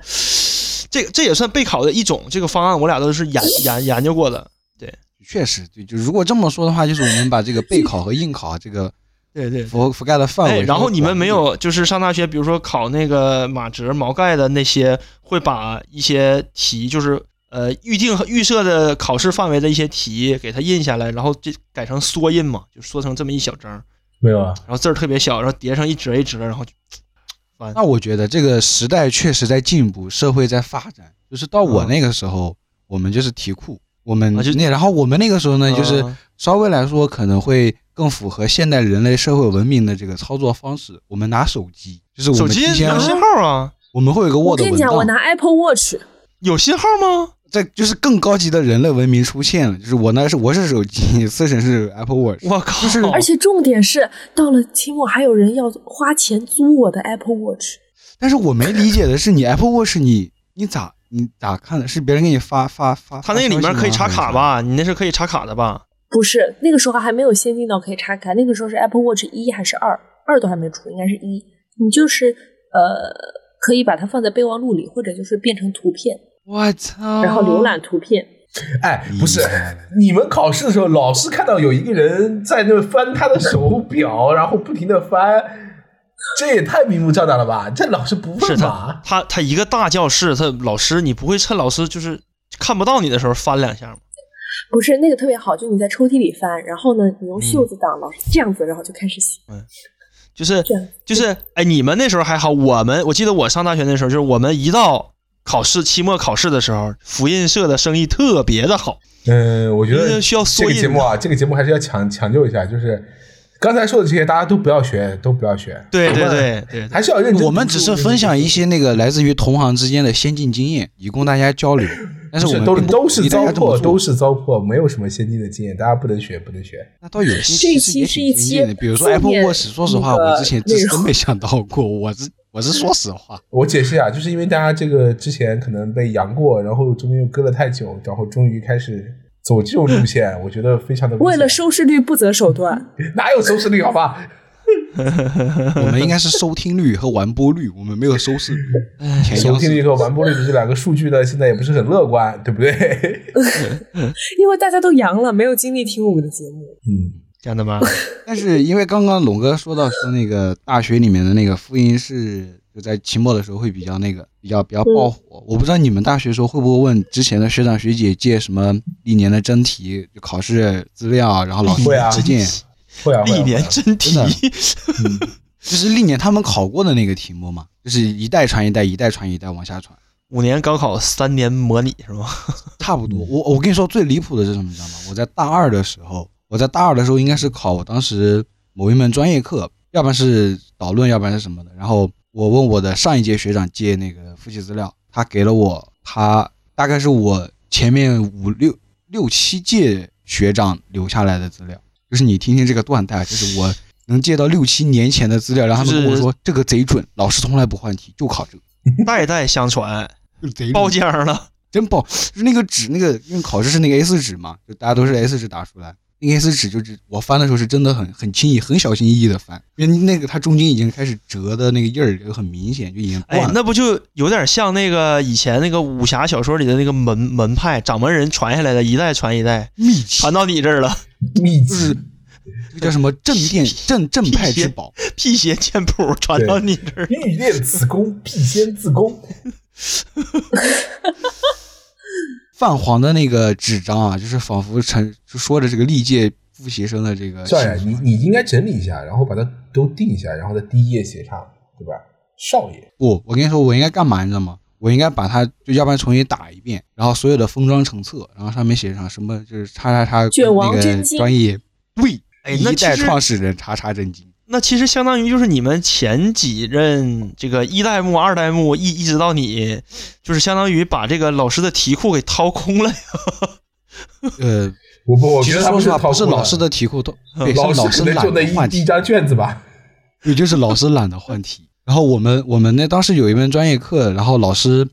S4: 这这也算备考的一种，这个方案我俩都是研研研究过的。
S2: 对确实对，就如果这么说的话，就是我们把这个备考和应考这个
S4: 对对，
S2: 覆覆盖的范围。
S4: 哎，然后你们没？有就是上大学，比如说考那个马哲、毛概的那些，会把一些题就是呃预定和预设的考试范围的一些题给它印下来，然后这改成缩印嘛，就缩成这么一小张，
S1: 没有啊？
S4: 然后字儿特别小，然后叠上一折一折，然后就
S2: 那我觉得这个时代确实在进步，社会在发展。就是到我那个时候，我们就是题库，我们
S4: 啊就
S2: 那然后我们那个时候呢，就是
S4: 嗯
S2: 稍微来说可能会更符合现代人类社会文明的这个操作方式。我们拿手机，就是我
S4: 手机
S2: 们提前
S4: 有信号啊？
S2: 我们会有个
S3: 我
S2: Word 文
S3: 跟你讲，我，拿 Apple Watch，
S4: 有信号吗？
S2: 这就是更高级的人类文明出现了。就是我那是我是手机，思辰是 Apple Watch。
S4: 我靠！
S2: 就是
S3: 而且重点是到了期末还有人要花钱租我的 Apple Watch。
S2: 但是我没理解的是，你 Apple Watch 你你咋你咋看的？是别人给你发发发？
S4: 它那个里面可以插卡？
S2: 吧？
S4: 你那是可以插卡的吧？
S3: 不是，那个时候还没有先进到可以插卡，那个时候是 Apple Watch 一还是二？二都还没出，应该是一。你就是呃，可以把它放在备忘录里，或者就是变成图片，
S2: 我操！
S3: 然后浏览图片。
S1: 哎，不是你们考试的时候，老师看到有一个人在那翻他的手表，然后不停的翻，这也太明目张胆了吧？这老师不
S4: 是他
S1: 问吗？
S4: 他他一个大教室，他老师你不会趁老师就是看不到你的时候翻两下吗？
S3: 不是那个特别好，就你在抽屉里翻，然后呢，你用袖子挡，老师这样子，然后就开始写，嗯
S4: 就是
S3: 这样
S4: 就是，哎，你们那时候还好，我们我记得我上大学那时候，就是我们一到考试期末考试的时候，复印社的生意特别的好，
S1: 嗯，我觉得
S4: 需要
S1: 这个节目啊，这个节目还是要强抢救一下，就是刚才说的这些，大家都不要学，都不要学。
S4: 对对对对对，
S1: 还是要认真。
S2: 我们只是分享一些那个来自于同行之间的先进经验，以供大家交流。但是我们
S1: 都是糟粕，都是糟粕，没有什么先进的经验，大家不能学，不能学。
S2: 那倒有些
S3: 这一期
S2: 其实也挺
S3: 是一期
S2: 先进的，比如说 Apple Watch。说实话，我之前真 没想到过，我是我是说实话。
S1: 我解释啊，就是因为大家这个之前可能被阳过，然后中间又搁了太久，然后终于开始走这种路线，我觉得非常的
S3: 为了收视率不择手段。
S1: 哪有收视率好吧？
S2: 我们应该是收听率和完播率，我们没有收视率。
S1: 收听率和完播率的这两个数据呢，现在也不是很乐观，对不对？
S3: 因为大家都阳了，没有精力听我们的节目。
S1: 嗯，
S4: 这样的吗？
S2: 但是因为刚刚龙哥说到说那个大学里面的那个复印室，就在期末的时候会比较那个比较比较爆火。我不知道你们大学时候会不会问之前的学长学姐借什么历年的真题、就考试资料，然后老师
S1: 会啊
S2: 推荐，
S1: 会啊，
S4: 历年真题
S2: 就是历年他们考过的那个题目嘛，就是一代传一代，一代传一代往下传。
S4: 五年高考三年模拟是吗？
S2: 差不多。我我跟你说最离谱的是什么，你知道吗？我在大二的时候，我在大二的时候应该是考我当时某一门专业课，要不然是导论，要不然是什么的。然后我问我的上一届学长借那个复习资料，他给了我他大概是我前面五六六七届学长留下来的资料，就是你听听这个断代，就是我能借到六七年前的资料，然后他们跟我说这个贼准，老师从来不换题，就考这个，
S4: 代代相传，
S2: 就贼准
S4: 包浆了。
S2: 真爆，就是那个纸，那个因为考试是那个 A 4纸嘛，就大家都是 A 4纸打出来，那个 A 四纸就是我翻的时候是真的很很轻易、很小心翼翼的翻，因为那个它中间已经开始折的那个印儿就很明显，就已经断了。，
S4: 哎那不就有点像那个以前那个武侠小说里的那个门门派掌门人传下来的，一代传一代，
S2: 秘籍。
S4: 传到你这儿了，
S1: 秘
S2: 就这叫什么？镇店镇镇派之宝，
S4: 辟邪 剑谱传到你这儿。
S1: 欲练此功，必先自宫。
S2: 泛黄的那个纸张啊，就是仿佛成就说着这个历届复习生的这个
S1: 少爷，你你应该整理一下，然后把它都定一下，然后在第一页写上，对吧？少爷，
S2: 不，我跟你说，我应该干嘛，你知道吗？我应该把它就要不然重新打一遍，然后所有的封装成册，然后上面写上什么就是叉叉叉那个专业对，
S4: 哎那
S2: 一代创始人叉叉真经。
S4: 那其实相当于就是你们前几任这个一代目、二代目一一直到你，就是相当于把这个老师的题库给掏空了呀。
S2: 呃，
S1: 我不，我
S2: 其
S1: 觉得他们
S2: 实说实话，
S1: 掏空了
S2: 不是老师的题库都，对，是
S1: 老
S2: 老师
S1: 师可能就那
S2: 懒得换题，
S1: 一一张卷子吧。
S2: 也就是老师懒得换题。然后我们我们那当时有一门专业课，然后老师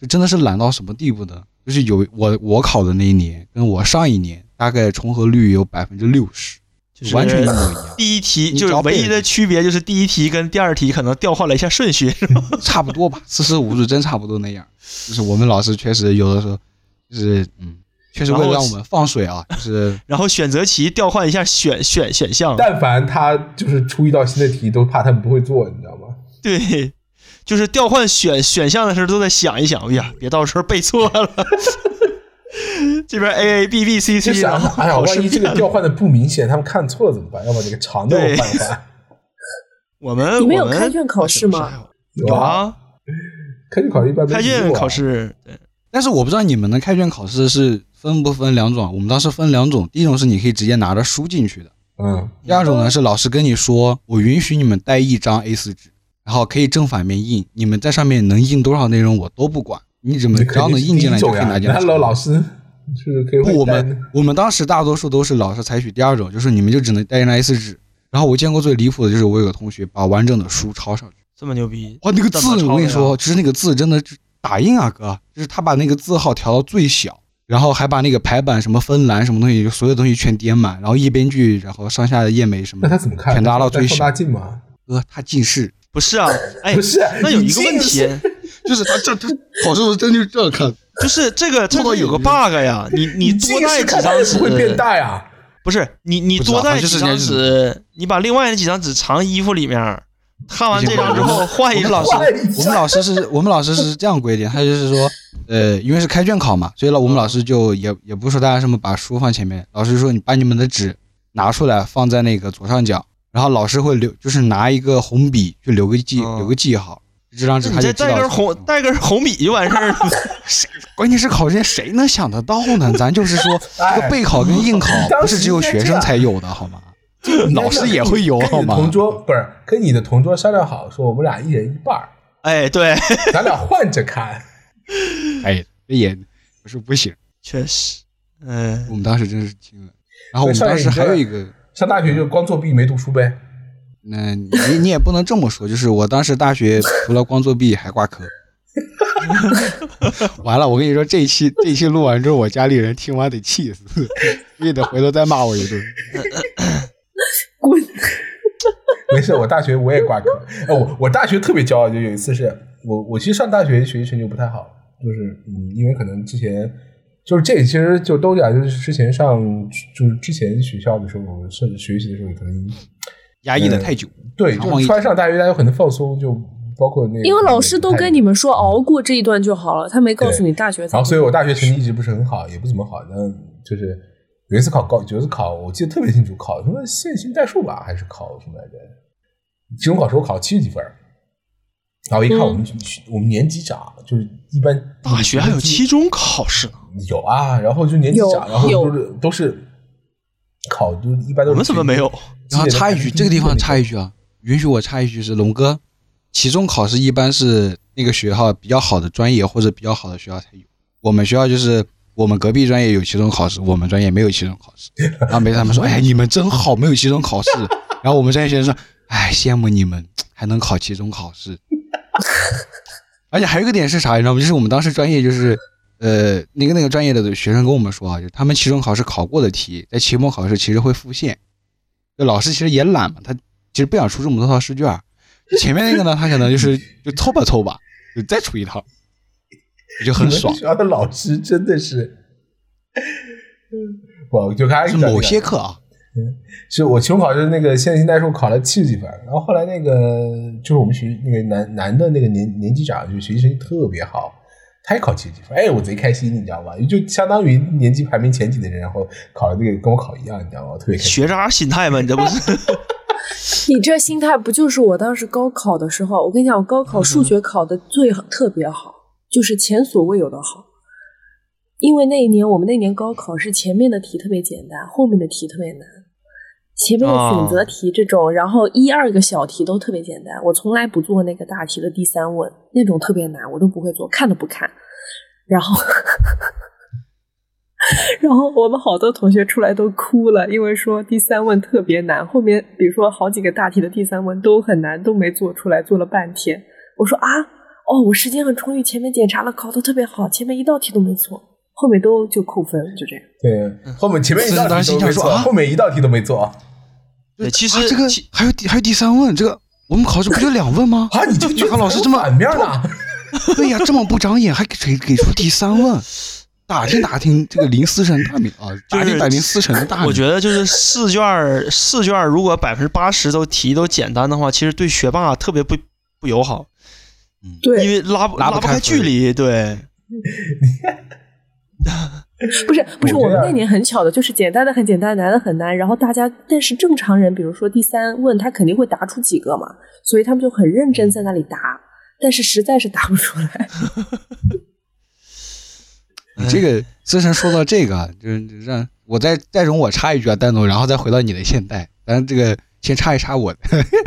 S2: 就真的是懒到什么地步呢？就是有我我考的那一年，跟我上一年大概重合率有百分之六十，
S4: 就是
S2: 完全一模一样，
S4: 第一题就是唯一的区别就是第一题跟第二题可能调换了一下顺序，是吧？
S2: 差不多吧，四舍五入真差不多那样。就是我们老师确实有的时候就是嗯，确实为了让我们放水啊，就是
S4: 然后选择题调换一下选选选项，
S1: 但凡他就是出一道新的题，都怕他们不会做，你知道吗？
S4: 对，就是调换选选项的时候都在想一想，哎呀，别到时候背错了。这边 A A B B C
S1: 就
S4: C，
S1: 哎呀，万一这个调换的不明显，他们看错了怎么办？要把这个长的我换一换。
S4: 我们
S3: 你们有开卷考试吗？
S4: 有啊，
S1: 开卷考试一般没
S4: 开卷考试，对，
S2: 但是我不知道你们的开卷考试是分不分两种，我们当时分两种，第一种是你可以直接拿着书进去的，
S1: 嗯，
S2: 第二种呢是老师跟你说，我允许你们带一张 A 四纸，然后可以正反面印，你们在上面能印多少内容我都不管，你怎么要能印进来就。可以拿进来
S1: Hello，老师是可以
S2: 不，我们我们当时大多数都是老师采取第二种，就是你们就只能带一张 A4 纸。然后我见过最离谱的就是我有个同学把完整的书抄上去，
S4: 这么牛逼，
S2: 哇，那个字我跟你说，就是那个字真的是打印啊，哥，就是他把那个字号调到最小，然后还把那个排版什么分栏什么东西，就所有东西全点满，然后页边距，然后上下的页眉什么
S1: 那，他怎么看？
S2: 全拉到最小
S1: 带放大。镜吗？
S2: 哥，他近视，
S4: 不是啊？哎
S1: 不，是，
S4: 那有一个问题
S2: 就是他这他考试的时候真就是这样看。
S4: 就是这个这个有个 bug 呀，你你多带几张纸
S1: 会变大呀。
S4: 不是你你多带几张纸，你把另外那几张纸藏衣服里面，看完这张之后换一
S2: 个老师。我们老师是我们老师是这样规定，他就是说，呃，因为是开卷考嘛，所以呢，我们老师就也也不说大家什么把书放前面，老师说你把你们的纸拿出来放在那个左上角，然后老师会留，就是拿一个红笔去留个记，
S4: 嗯
S2: 留个记号，这张纸
S4: 你
S2: 他就
S4: 带根红带根红笔就完事儿了。
S2: 关键是考试谁能想得到呢？咱就是说，
S1: 哎
S2: 这个备考跟应考不是只有学生才有的好吗？老师也会有好吗？
S1: 同桌不是跟你的同桌商量好，说我们俩一人一半儿，
S4: 哎，对，
S1: 咱俩换着看。
S2: 哎，这也不是不行。
S4: 确实，嗯，
S2: 我们当时真是惊了。然后我们当时还有一个，
S1: 上大学就光作弊没读书呗。
S2: 那你你也不能这么说，就是我当时大学除了光作弊还挂科。完了，我跟你说，这一期这一期录完之后，我家里人听完得气死，也得回头再骂我一顿。
S3: 滚！
S1: 没事，我大学我也挂科。哎，我我大学特别骄傲，就有一次是我我其实上大学学习成绩不太好，就是嗯，因为可能之前就是这其实就都讲，就是之前上就是之前学校的时候，甚至学习的时候可能
S2: 压抑的太久，
S1: 对，就穿上大学，大家有可能放松，就包括那个，
S3: 因为老师都跟你
S1: 们。
S3: 说熬过这一段就好了，他没告诉你大学怎么。
S1: 然后，所以我大学成绩一直不是很好，也不怎么好。那就是有一次考高，有一次考，我记得特别清楚，考什么线性代数吧，还是考什么来着？期中考试我考七十几分，然后一看我们、我们年级长，就是一般
S4: 大学还有期中考试呢，
S1: 有啊，然后就年级长，然后
S3: 有
S1: 都是都是考，就一般都是
S4: 我们怎么没有？
S2: 然后插一句，这个地方插一
S1: 句，
S2: 句啊，允许我插一句是龙哥，期中考试一般是那个学校比较好的专业或者比较好的学校才有，我们学校就是我们隔壁专业有期中考试，我们专业没有期中考试。然后每次他们说，哎，你们真好，没有期中考试。然后我们专业学生说，哎，羡慕你们还能考期中考试。而且还有一个点是啥，你知道吗？就是我们当时专业就是呃，那个那个专业的学生跟我们说啊，就他们期中考试考过的题，在期末考试其实会复现。就老师其实也懒嘛，他其实不想出这么多套试卷。前面那个呢，他可能就是就凑吧凑吧，就再出一套，就很爽。
S1: 学校的老师真的是，我就开始
S2: 某些课啊，
S1: 是我期中考试那个线性代数考了七十几分，然后后来那个就是我们学那个男男的那个年年级长，就学习成绩特别好，他也考七十几分，哎，我贼开心，你知道吧？就相当于年级排名前几的人，然后考了那个跟我考一样，你知道吗？我特别开心。
S4: 学渣心态嘛，你这不是？
S3: 你这心态不就是我当时高考的时候？我跟你讲，我高考数学考的最特别好，就是前所未有的好。因为那一年我们那年高考是前面的题特别简单，后面的题特别难。前面的选择题这种，然后一二个小题都特别简单。我从来不做那个大题的第三问，那种特别难，我都不会做，看都不看。然后。然后我们好多同学出来都哭了，因为说第三问特别难。后面比如说好几个大题的第三问都很难，都没做出来，做了半天。我说啊，哦，我时间很充裕，前面检查了，考的特别好，前面一道题都没错，后面都就扣分，就这样。
S1: 对，后面前面一道题都没错，后面一道题都没做。
S4: 对，其实
S2: 这个还有第还有第三问，这个我们考试不就两问吗？
S1: 啊，你这
S2: 个老师这么
S1: 反面呢？
S2: 对呀，这么不长眼，还给给出第三问。打听打听这个林思成大名啊，打听打听思成的大名。
S4: 我觉得就是试卷试卷，如果百分之八十都题都简单的话，其实对学霸特别不不友好。
S2: 嗯，
S3: 对，
S4: 因为拉拉不开距离。对，
S3: 不是不是，我们那年很巧的，就是简单的很简单，难的很难。然后大家，但是正常人，比如说第三问，他肯定会答出几个嘛，所以他们就很认真在那里答，但是实在是答不出来。
S2: 你这个思成说到这个，就是让我再再容我插一句啊，丹总，然后再回到你的现代。咱这个先插一插我，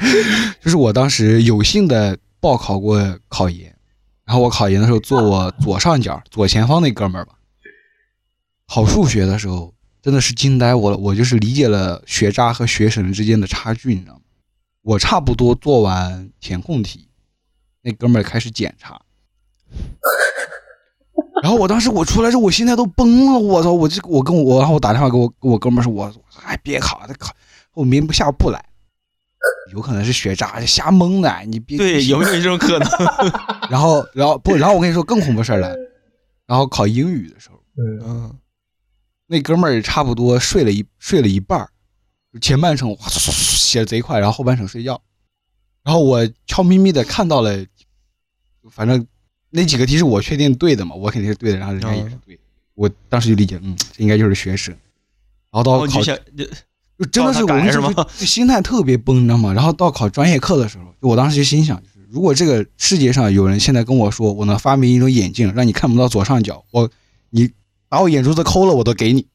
S2: 就是我当时有幸的报考过考研，然后我考研的时候坐我左上角左前方那哥们儿吧，考数学的时候真的是惊呆我了，我就是理解了学渣和学神之间的差距，你知道吗？我差不多做完填空题，那哥们儿开始检查。然后我当时我出来之后，我心态都崩了。我操！我这我跟我然后我打电话给我跟我哥们儿说，我哎别考，他考我明不下不来，有可能是学渣瞎蒙的，你别
S4: 对有没有这种可能？
S2: 然后然后不然后我跟你说更恐怖事儿了，然后考英语的时候，
S4: 嗯，
S2: 那哥们儿差不多睡了一睡了一半儿前半程哇写的贼快，然后后半程睡觉，然后我悄咪咪的看到了，反正。那几个题是我确定对的嘛？我肯定是对的，然后人家也是对。我当时就理解，嗯，这应该就是学生。然后到考，就真的是我们就心态特别崩，你知道吗？然后到考专业课的时候，我当时就心想，就是如果这个世界上有人现在跟我说，我能发明一种眼镜，让你看不到左上角，我你把我眼珠子抠了，我都给你。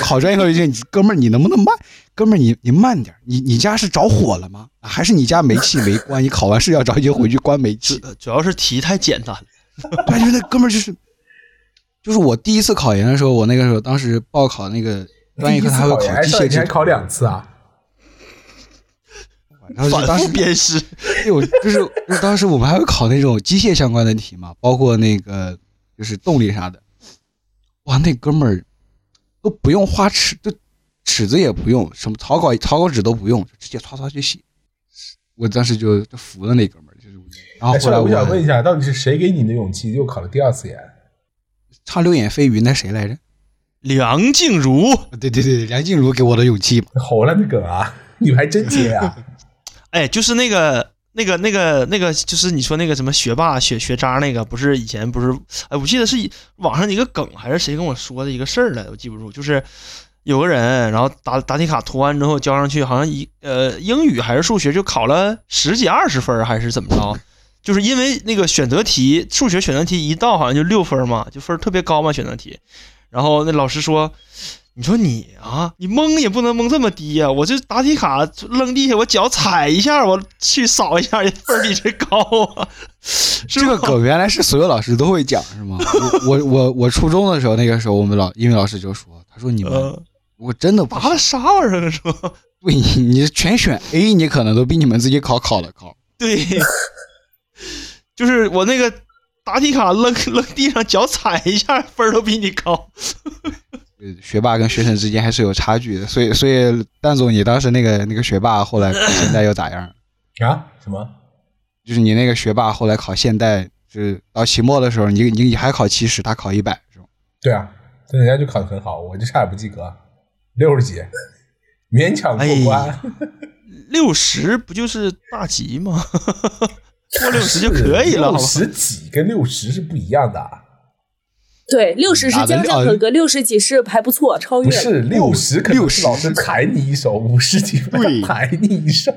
S2: 考专业课就哥们儿，你能不能慢？哥们儿，你你慢点。你你家是着火了吗？还是你家煤气没关？你考完试要着急回去关煤气？
S4: 主要是题太简单了。
S2: 对，就那哥们儿就是，就是我第一次考研的时候，我那个时候当时报考那个专业课，他会考机械制，
S1: 考两次啊。
S2: 然后当时
S4: 鞭尸，
S2: 有就是就是当时我们还会考那种机械相关的题嘛，包括那个就是动力啥的。哇，那哥们儿。都不用画尺，就尺子也不用，什么草稿草稿纸都不用，就直接唰唰就写。我当时就就服了那哥们儿，就是。然后后来
S1: 我想问一下，到底是谁给你的勇气，又考了第二次研？
S2: 唱流言蜚语那谁来着？
S4: 梁静茹。
S2: 对对对，梁静茹给我的勇气。
S1: 好烂的梗啊！你们还真接啊？
S4: 哎，就是那个。那个、那个、那个，就是你说那个什么学霸、学学渣那个，不是以前不是？哎，我记得是网上一个梗，还是谁跟我说的一个事儿来？我记不住。就是有个人，然后答答题卡涂完之后交上去，好像一呃英语还是数学就考了十几二十分，还是怎么着？就是因为那个选择题，数学选择题一道好像就六分嘛，就分特别高嘛选择题。然后那老师说。你说你啊，你蒙也不能蒙这么低呀！我这答题卡扔地下，我脚踩一下，我去扫一下，分比这高啊！
S2: 这个梗原来是所有老师都会讲是吗？我我我我初中的时候，那个时候我们老英语老师就说，他说你们我真的
S4: 答的啥玩意儿是吧？
S2: 对，你全选 A，你可能都比你们自己考考的高。
S4: 对，就是我那个答题卡扔扔地上，脚踩一下，分儿都比你高。
S2: 呃学霸跟学神之间还是有差距的，所以所以蛋总，你当时那个那个学霸后来考现在又咋样？
S1: 啊？什么？
S2: 就是你那个学霸后来考现代，就是到期末的时候，你你你还考七十，他考一百，是吗？
S1: 对啊，但人家就考得很好，我就差点不及格，六十几，勉强过关。
S4: 六十不就是大吉吗？过六十就可以了？
S1: 六十几跟六十是不一样的啊，
S3: 对，六十是将将合格，六十几是还不错，超越。
S1: 不是六十，可能是老师抬你一手，五十几分
S2: 对
S1: 抬你一手。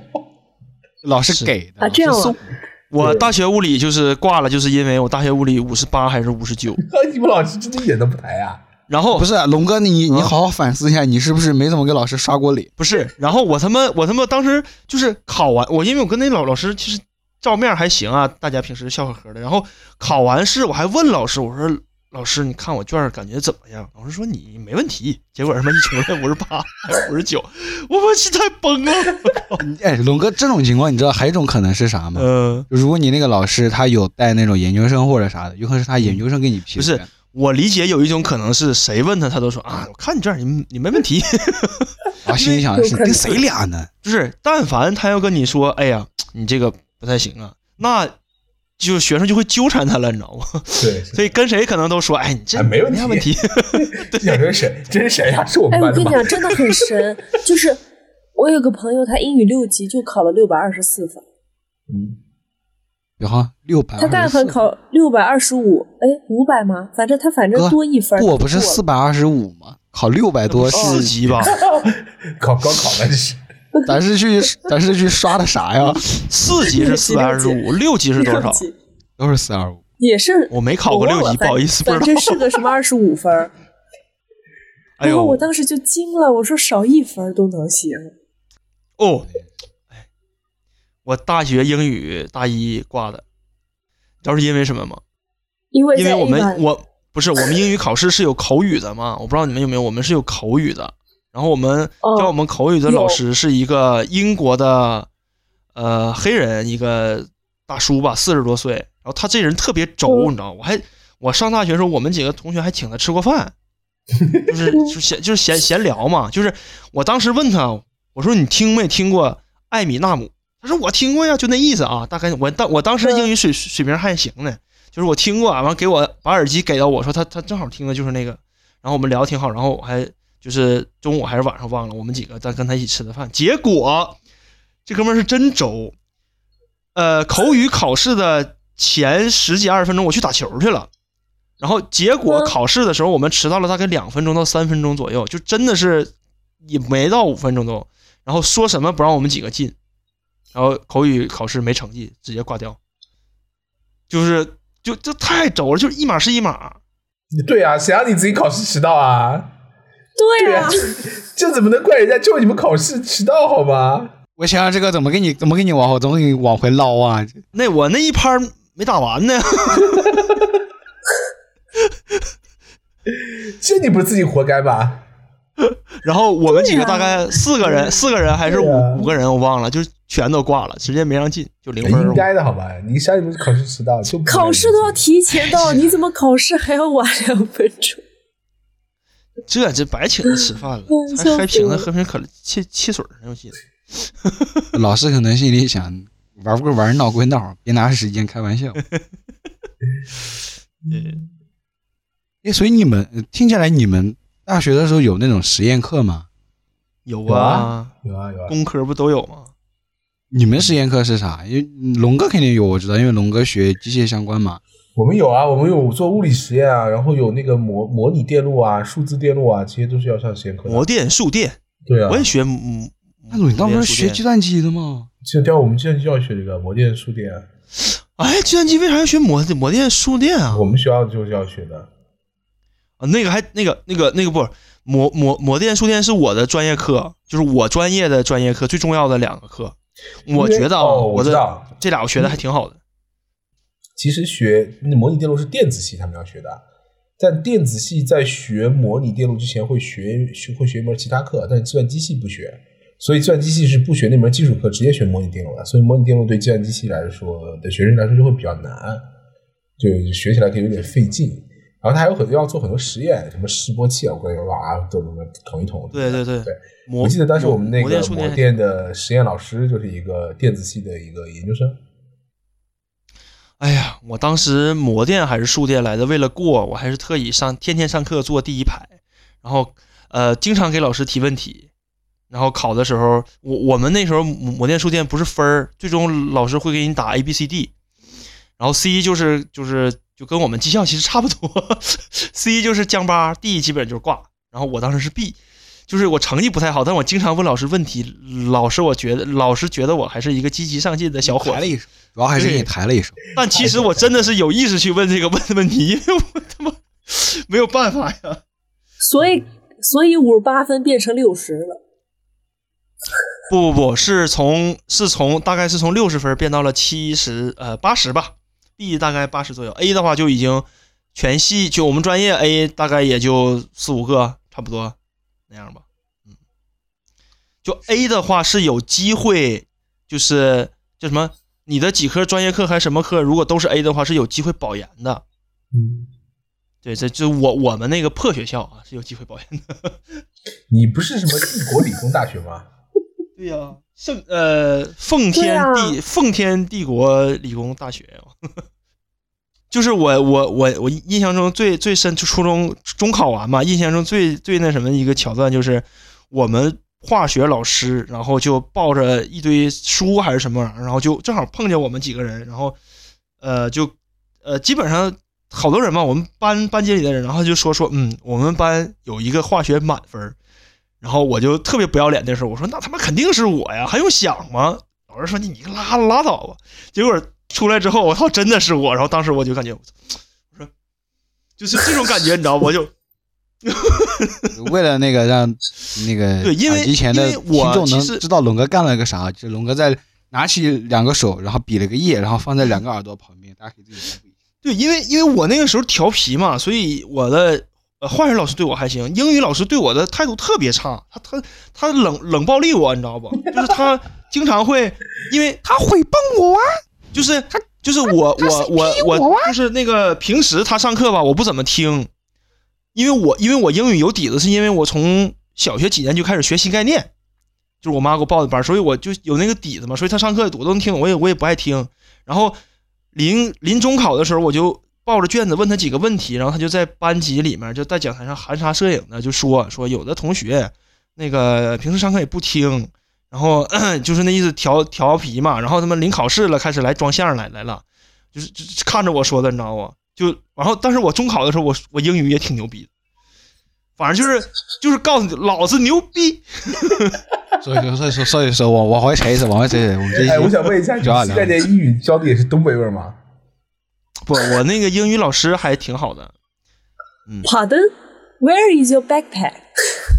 S2: 老师给的
S3: 啊，这样
S2: 送，
S4: 我大学物理就是挂了，就是因为我大学物理五十八还是五十九，
S1: 你们老师真的一点都不抬啊？
S4: 然后
S2: 不是龙哥，你你好好反思一下，你是不是没怎么给老师刷过脸？
S4: 不是，然后我他妈我他妈当时就是考完，我因为我跟那老老师其实照面还行啊，大家平时笑呵呵的。然后考完试我还问老师，我说老师你看我卷儿感觉怎么样？老师说你没问题。结果他妈一出来五十八 五十九，我我心态崩了。
S2: 哎，龙哥，这种情况你知道还有一种可能是啥吗？
S4: 嗯、
S2: 就如果你那个老师他有带那种研究生或者啥的，有可能是他研究生给你批
S4: 不是。我理解有一种可能是谁问他他都说啊，我看你卷儿你你没问题。
S2: 然后心里想的是 跟谁俩呢？
S4: 就是但凡他要跟你说，哎呀，你这个不太行啊，那就学生就会纠缠他了，你知道吗？
S1: 对，
S4: 所以跟谁可能都说，哎，你这
S1: 哎没问题
S4: 没问题。
S1: 这想这是谁？这是谁呀？是我们
S3: 哎，我
S1: 班的吗？
S3: 跟你讲，真的很神。就是我有个朋友，他英语六级就考了六百二十四分，
S1: 嗯，
S2: 然后六百，
S3: 他但凡考六百二十五，哎，五百吗？反正他反正多一分，
S2: 不，我不是四百二十五吗？考六百多是，
S4: 四级吧，
S1: 考高考了这是。
S2: 咱是去咱是去刷的啥呀？
S4: 四级是四百二十五，六级是多少
S2: 都是四二五。
S3: 也是
S4: 我没考过六级，不好意思，不
S3: 反
S4: 知道。
S3: 正是个什么二十五分。
S4: 哎
S3: 然后我，当时就惊了，我说少一分都能行。
S4: 哦，哎，我大学英语大一挂的，知道是因为什么吗？
S3: 因为
S4: 因为我们我不是我们英语考试是有口语的嘛，我不知道你们有没有，我们是有口语的。然后我们
S3: 哦
S4: 教我们口语的老师是一个英国的呃黑人，一个大叔吧，四十多岁。然后他这人特别轴，
S3: 嗯
S4: 你知道，我还我上大学的时候，我们几个同学还请他吃过饭，就是就闲就是闲闲聊嘛。就是我当时问他，我说你听没听过艾米纳姆？他说我听过呀，就那意思啊。大概我当我当时英语水水平还行呢，就是我听过，完给我把耳机给到我说他他正好听的就是那个，然后我们聊得挺好，然后我还就是中午还是晚上忘了，我们几个在跟他一起吃的饭，结果这哥们儿是真轴，呃，口语考试的前十几二十分钟我去打球去了。然后结果
S3: 嗯
S4: 考试的时候，我们迟到了大概两分钟到三分钟左右，就真的是也没到五分钟都。然后说什么不让我们几个进，然后口语考试没成绩，直接挂掉。就是就就太轴了，就是一码是一码。
S1: 对啊，谁让你自己考试迟到啊？
S3: 对啊
S1: 这怎么能怪人家？就你们考试迟到好吗？
S2: 我想想这个怎么给你怎么给你往后怎么给你往回捞啊？
S4: 那我那一拍没打完呢，
S1: 这你不是自己活该吧？
S4: 然后我们几个大概四个人，四个人还是五
S1: 啊
S4: 五个人，我忘了，就是全都挂了，直接没让进，就零分儿。
S1: 应该的好吧？你啥你们考试迟到就
S3: 考试都要提前到，你怎么考试还要晚两分钟？
S4: 这这白请他吃饭了
S3: 嗯，
S4: 还还请他喝瓶可乐汽汽水呢，我记得。
S2: 老师可能心里想，玩归玩，闹归闹，别拿时间开玩笑。
S4: 嗯，
S2: 哎，所以你们呃听起来你们大学的时候有那种实验课吗？
S4: 有
S1: 啊，有啊有啊，
S4: 工科不都有吗？
S2: 你们实验课是啥？因为龙哥肯定有，我知道，因为龙哥学机械相关嘛。
S1: 我们有啊，我们有做物理实验啊，然后有那个模模拟电路啊、数字电路啊，这些都是要上实验课的。
S4: 模电、数电，
S1: 对啊
S4: 我，也学。嗯，
S2: 那你当时学计算机的吗？
S1: 这对啊，我们计算机要学这个模电、数电啊，
S4: 哎，计算机为啥要学模模电、数电啊？
S1: 我们学校就是要学的。
S4: 啊，那个还那个那个那个不模模模电数电是我的专业课，就是我专业的专业课最重要的两个课。我觉得啊，
S1: 哦我知
S4: 的
S1: 道
S4: 这俩我学的还挺好的。
S1: 其实学那模拟电路是电子系他们要学的，但电子系在学模拟电路之前会学学会学一门其他课，但是计算机系不学，所以计算机系是不学那门基础课，直接学模拟电路的。所以模拟电路对计算机系来说的学生来说就会比较难。就学起来可以有点费劲。然后他还有很多要做很多实验，什么示波器啊，我感觉哇，都那么捅一捅。
S4: 对对对
S1: 对，我记得当时我们那个
S4: 模电
S1: 的实验老师就是一个电子系的一个研究生。
S4: 哎呀，我当时模电还是数电来的，为了过，我还是特意上天天上课坐第一排，然后呃，经常给老师提问题。然后考的时候，我我们那时候模模电数电不是分儿，最终老师会给你打 A B C D，然后 C 就是就是就跟我们技校其实差不多，C 就是降八，D 基本就是挂。然后我当时是 B，就是我成绩不太好，但我经常问老师问题，老师我觉得老师觉得我还是一个积极上进的小伙子
S2: 抬了。一手，主要还是给你抬了一手。
S4: 但其实我真的是有意识去问这个问问题，因为我他妈没有办法呀。
S3: 所以所以五十八分变成六十了。
S4: 不不不，是从是从大概是从六十分变到了七十呃八十吧，B 大概八十左右，A 的话就已经全系就我们专业 A 大概也就四五个差不多那样吧，嗯，就 A 的话是有机会，就是叫什么你的几科专业课还是什么课，如果都是 A 的话是有机会保研的，
S1: 嗯，
S4: 对，这就我我们那个破学校啊是有机会保研的。
S1: 你不是什么帝国理工大学吗？
S4: 对呀、圣呃奉天帝、奉天帝国理工大学，就是我我我我印象中最最深，就初中中考完嘛，印象中最最那什么一个桥段就是我们化学老师，然后就抱着一堆书还是什么玩意儿，然后就正好碰见我们几个人，然后呃就呃基本上好多人嘛，我们班班级里的人，然后就说说嗯，我们班有一个化学满分。然后我就特别不要脸的时候，我说那他妈肯定是我呀，还用想吗？老师说你你拉拉倒吧。结果出来之后，我操，真的是我。然后当时我就感觉，我操我说就是这种感觉，你知道不？我就
S2: 为了那个让那个
S4: 对因为因为我
S2: 听众能知道龙哥干了个啥，就龙哥在拿起两个手，然后比了个耶，然后放在两个耳朵旁边，大家可以自己。
S4: 对，因为因为我那个时候调皮嘛，所以我的呃化学老师对我还行，英语老师对我的态度特别差，他他他冷冷暴力我，你知道不？就是他经常会，因为
S2: 他诽谤我啊！
S4: 就是他就是我我我我就是那个平时他上课吧，我不怎么听，因为我因为我英语有底子，是因为我从小学几年就开始学新概念，就是我妈给我报的班，所以我就有那个底子嘛，所以他上课我都能听懂，我也我也不爱听。然后临临中考的时候，我就抱着卷子问他几个问题，然后他就在班级里面就在讲台上含沙射影的就说说有的同学那个平时上课也不听，然后 就是那意思调调皮嘛，然后他们临考试了开始来装相来来了，就是就看着我说的，你知道不？就然后但是我中考的时候，我我英语也挺牛逼的，反正就是就是告诉你老子牛逼，
S2: 所以说，所以说，所以说，我往回扯一扯，往回扯一扯，我们这
S1: 哎，我想问一下，你
S2: 主要聊
S1: 新概念英语教的也是东北味吗？
S4: 不，我那个英语老师还挺好的
S3: ，Pardon? Where is your backpack?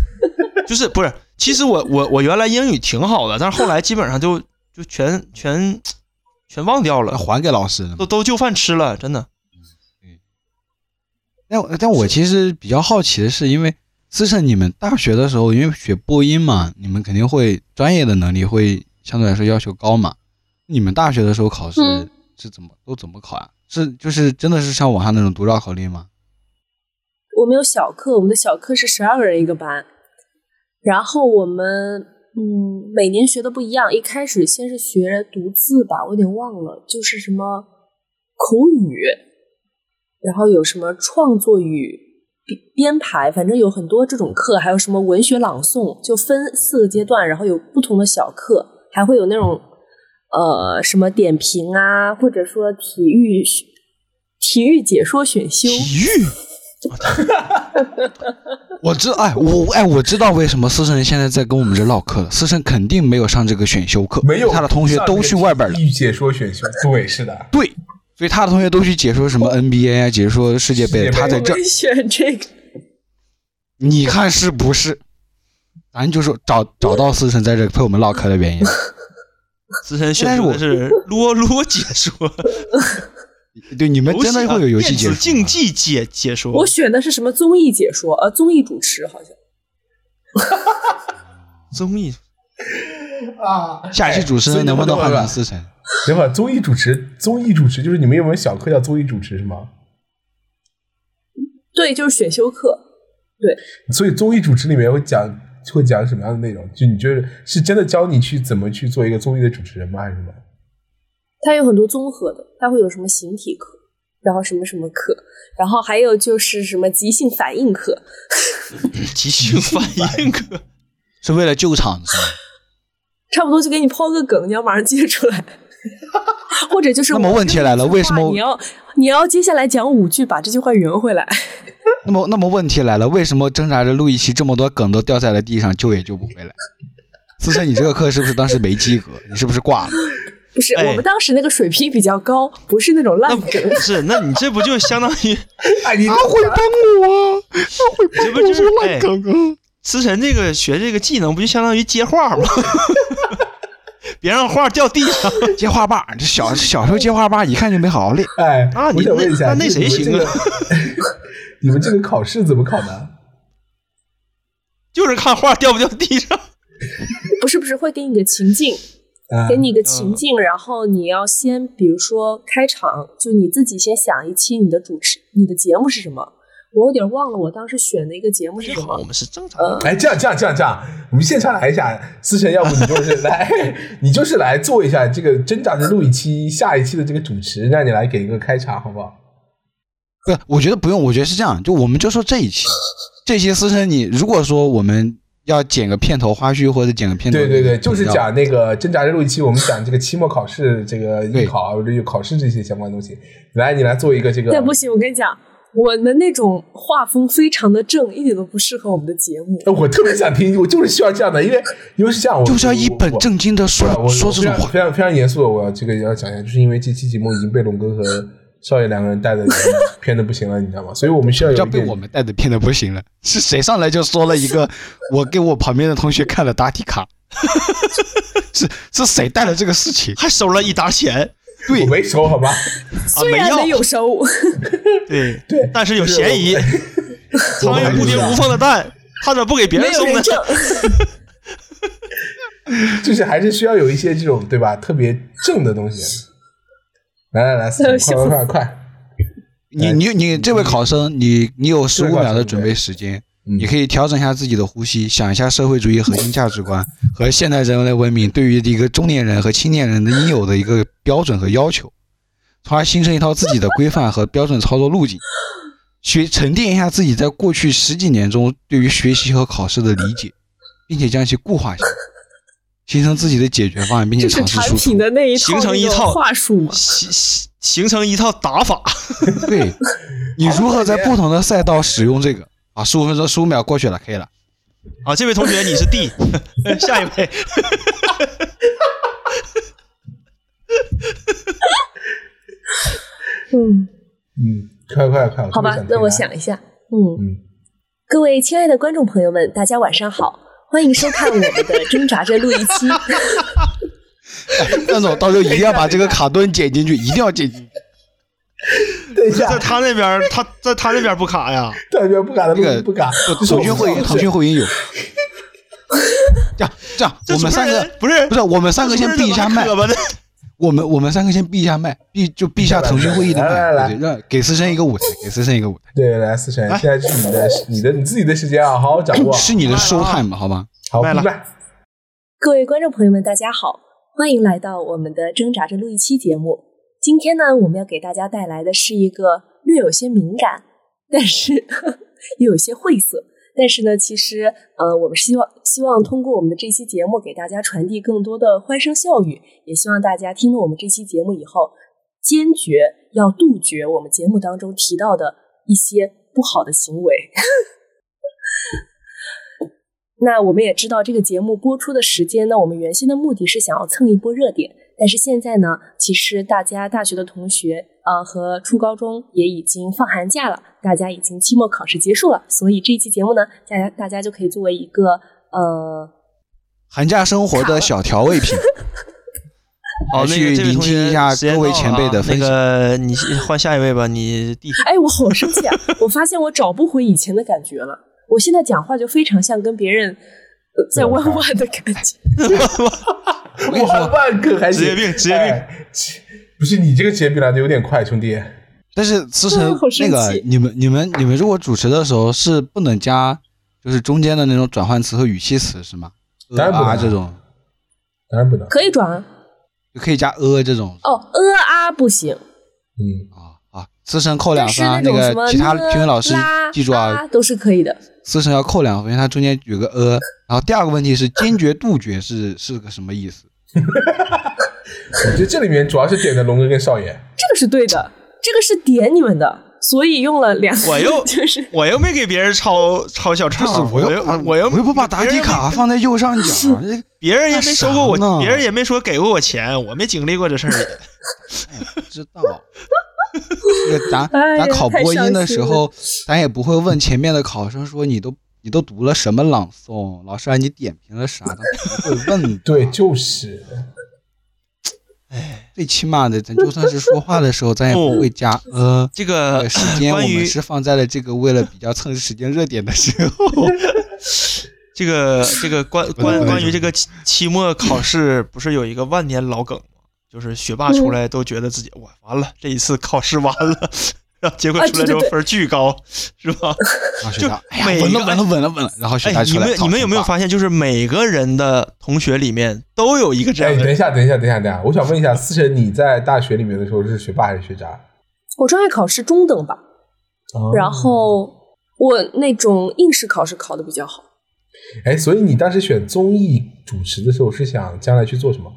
S4: 就是不是？其实我我我原来英语挺好的，但是后来基本上就就全全全忘掉了，
S2: 还给老师了。
S4: 都都就饭吃了，真的。
S2: 嗯但我但我其实比较好奇的是，因为思成你们大学的时候，因为学播音嘛，你们肯定会专业的能力会相对来说要求高嘛。你们大学的时候考试
S3: 嗯
S2: 是怎么都怎么考呀？是就是真的是像网上那种独招考例吗？
S3: 我们有小课，我们的小课是十二个人一个班，然后我们嗯每年学的不一样。一开始先是学读字吧，我有点忘了，就是什么口语，然后有什么创作语编排，反正有很多这种课，还有什么文学朗诵，就分四个阶段，然后有不同的小课，还会有那种呃什么点评啊，或者说体育体育解说选修。
S2: 我知哎我哎我知道为什么思成现在在跟我们这唠嗑了。思成肯定没有上这个选修课，
S1: 没有，
S2: 他的同学都去外边了。
S1: 体育解说选修，对，是的，
S2: 对，所以他的同学都去解说什么 NBA 啊，解说世界杯，他在这儿，
S3: 选这个。
S2: 你看是不是？咱就说找找到思成在这陪我们唠嗑的原因。
S4: 思成选修的是啰啰解说，
S2: 对，你们真的会有游戏解说吗
S4: 电子竞技解解说。
S3: 我选的是什么综艺解说？呃，综艺主持好像。
S4: 综艺
S1: 啊，
S2: 下期主持人能不能换成思成？
S1: 等会儿综艺主持，综艺主持就是你们有没有小课叫综艺主持是吗？
S3: 对，就是选修课。
S1: 对所以综艺主持里面会讲会讲什么样的内容？就你觉得是真的教你去怎么去做一个综艺的主持人吗？还是什么？
S3: 它有很多综合的，它会有什么形体课，然后什么什么课，然后还有就是什么即兴反应课。
S4: 即兴反应课
S2: 是为了救场是吗？
S3: 差不多就给你抛个梗，你要马上接出来，或者就是
S2: 那么问题来了为什么
S3: 你要你要接下来讲五句，把这句话圆回来？
S2: 那么那么问题来了，为什么挣扎着录一期这么多梗都掉在了地上，救也救不回来？思辰，你这个课是不是当时没及格？你是不是挂了？
S3: 不是，
S4: 哎
S3: 我们当时那个水平比较高，不是那种烂梗。
S4: 不是？那你这不就相当于
S1: 哎，你
S2: 他会帮我啊，他会
S4: 这不就是哎
S2: 梗啊！
S4: 思辰这个学这个技能，不就相当于接话吗？别让话掉地上。
S2: 接话把，这小小时候接话把一看就没好好练。
S1: 哎，我
S4: 啊你
S1: 想问一下，
S4: 那那谁行啊
S1: 你们这个？你们这个考试怎么考的？
S4: 就是看画掉不掉地上。
S3: 不是不是，会给你个情境，
S1: 啊
S3: 给你个情境，然后你要先，比如说开场，就你自己先想一期你的主持，你的节目是什么？我有点忘了我当时选的一个节目是什
S4: 么，我。们是正常的。
S1: 哎，这样这样这样这样，我们现场来一下，思辰，要不你就是来，你就是来做一下这个挣扎着录一期下一期的这个主持，让你来给一个开场，好不好？
S2: 不是，我觉得不用，我觉得是这样，就我们就说这一期，这期思辰，你如果说我们要剪个片头花絮或者剪个片头，
S1: 对对对，就是讲那个挣扎着录一期，我们讲这个期末考试、这个
S2: 对
S1: 艺考、有考试这些相关东西。来，你来做一个这个
S3: 但不行，我跟你讲，我们那种画风非常的正，一点都不适合我们的节目。
S1: 呃我特别想听，我就是需要这样的，因为因为是这样，我
S2: 就是要一本正经的说说这种话。
S1: 非常非常非常严肃的，我要这个要讲一下，就是因为这期节目已经被龙哥和少爷两个人带的偏的不行了，你知道吗？所以我们需要有
S2: 要被我们带的骗的不行了，是谁上来就说了一个，我给我旁边的同学看了答题卡，是是谁带了这个事情？
S4: 还收了一沓钱，
S2: 对
S1: 我没收好吧？
S3: 虽然没有收，
S4: 对
S1: 对
S4: 但是有嫌疑。苍蝇不叮无缝的蛋，他咋不给别人送呢？
S1: 就是还是需要有一些这种对吧，特别正的东西。来来来，四 快快快快！
S2: 你你你这位考生，你你有十五秒的准备时间，
S1: 嗯。
S2: 你可以调整一下自己的呼吸，想一下社会主义核心价值观 和现代人类文明对于一个中年人和青年人的应有的一个标准和要求，从而形成一套自己的规范和标准操作路径，学沉淀一下自己在过去十几年中对于学习和考试的理解，并且将其固化下来，形成自己的解决方案，并且尝试输出。
S3: 产品的那一套
S4: 形成一套
S3: 话术嘛？
S4: 形形形成一套打法。
S2: 对，你如何在不同的赛道使用这个？啊，十五分钟，十五秒过去了，可以了。
S4: 啊，这位同学你是 D，下一位。
S3: 嗯，
S1: 嗯，快快快！
S3: 好吧那我
S1: 听
S3: 想一下。嗯，
S1: 嗯，
S3: 各位亲爱的观众朋友们，大家晚上好，欢迎收看我们的挣扎着录一期。
S2: 那种到时候一定要把这个卡顿剪进去，一定要剪进去。
S1: 等一下
S4: 在，他那边，他在他那边不卡呀。
S1: 那边不卡，他
S2: 那边
S1: 不卡。
S2: 腾讯会议，腾讯会员有。这样这样，我们三个
S4: 人不是
S2: 不是我们三个先闭一下麦我们我们三个先闭一下麦，闭就闭一下腾讯会议的
S1: 来来来
S2: 麦，对对让给思辰一个舞台，给思辰一个舞台，
S1: 对，来思辰，现在是你的你的你自己的时间啊，好好掌握啊。
S2: 是你的 show time 好吗？
S1: 好，
S4: 麦了
S1: 明白。
S3: 各位观众朋友们，大家好，欢迎来到我们的挣扎着录一期节目。今天呢，我们要给大家带来的是一个略有些敏感，但是 又有些晦涩，但是呢，其实呃，我们希望希望通过我们的这期节目给大家传递更多的欢声笑语，也希望大家听了我们这期节目以后，坚决要杜绝我们节目当中提到的一些不好的行为。那我们也知道，这个节目播出的时间呢，我们原先的目的是想要蹭一波热点，但是现在呢，其实大家大学的同学呃和初高中也已经放寒假了，大家已经期末考试结束了，所以这一期节目呢，大家大家就可以作为一个呃
S2: 寒假生活的小调味品，
S4: 好，那
S2: 去聆听一下各位前辈的分享
S4: 那个，你换下一位吧，你弟。
S3: 哎，我好生气啊！我发现我找不回以前的感觉了。我现在讲话就非常像跟别人呃在弯弯的感觉。
S2: 我跟你说，
S1: 万个还是
S4: 职业病职业病。
S1: 哎不是你这个职业病来的有点快，兄弟。
S2: 但是思成 那个你们你们你们如果主持的时候是不能加，就是中间的那种转换词和语气词是吗？
S1: 当然不能。
S2: 啊这种。
S1: 当然不能。
S3: 可以转
S2: 就可以加呃这种。
S3: 哦，呃啊不行，
S1: 嗯，
S2: 思成扣两分啊，
S3: 那
S2: 个其他评委老师记住啊，
S3: 啊都是可以的。
S2: 思成要扣两分，因为它中间有个呃。然后第二个问题是坚决杜绝是 是个什么意思？
S1: 我觉得这里面主要是点的龙哥跟少爷。
S3: 这个是对的，这个是点你们的，所以用了两个，
S4: 我又
S3: 就是
S4: 我又没给别人抄抄小抄，
S2: 我
S4: 又我又
S2: 我又不把答题卡放在右上角，
S4: 别人也没收过我，别人也没说给过我钱，我没经历过这事儿。
S2: 不 知道。这个咱咱考播音的时候，咱也不会问前面的考生说你都你都读了什么朗诵，老师让你点评了啥，咱不会问。
S1: 对，就是。
S2: 哎最起码的，咱就算是说话的时候，咱也不会加呃。
S4: 这
S2: 这
S4: 个
S2: 个时 间我
S4: 关于
S2: 们是放在了这个为了比较蹭时间热点的时候。
S4: 这个这个关关关于这个期期末考试，不是有一个万年老梗吗？就是学霸出来都觉得自己哇完了，这一次考试完了，然后结果出来之后分儿巨高，是吧？就
S2: 然后学长，哎呀，
S4: 每个
S2: 稳了，稳了，稳了，稳了。然后学
S4: 哎
S2: 长，出来考
S4: 你们你们有没有发现，就是每个人的同学里面都有一个这
S1: 哎，
S4: 样的人？
S1: 等一下，等一下，等一下，等一下，我想问一下，思辰，你在大学里面的时候是学霸还是学渣？
S3: 我专业考试中等吧，
S1: 哦
S3: 然后我那种应试考试考的比较好。
S1: 哎，所以你当时选综艺主持的时候是想将来去做什么？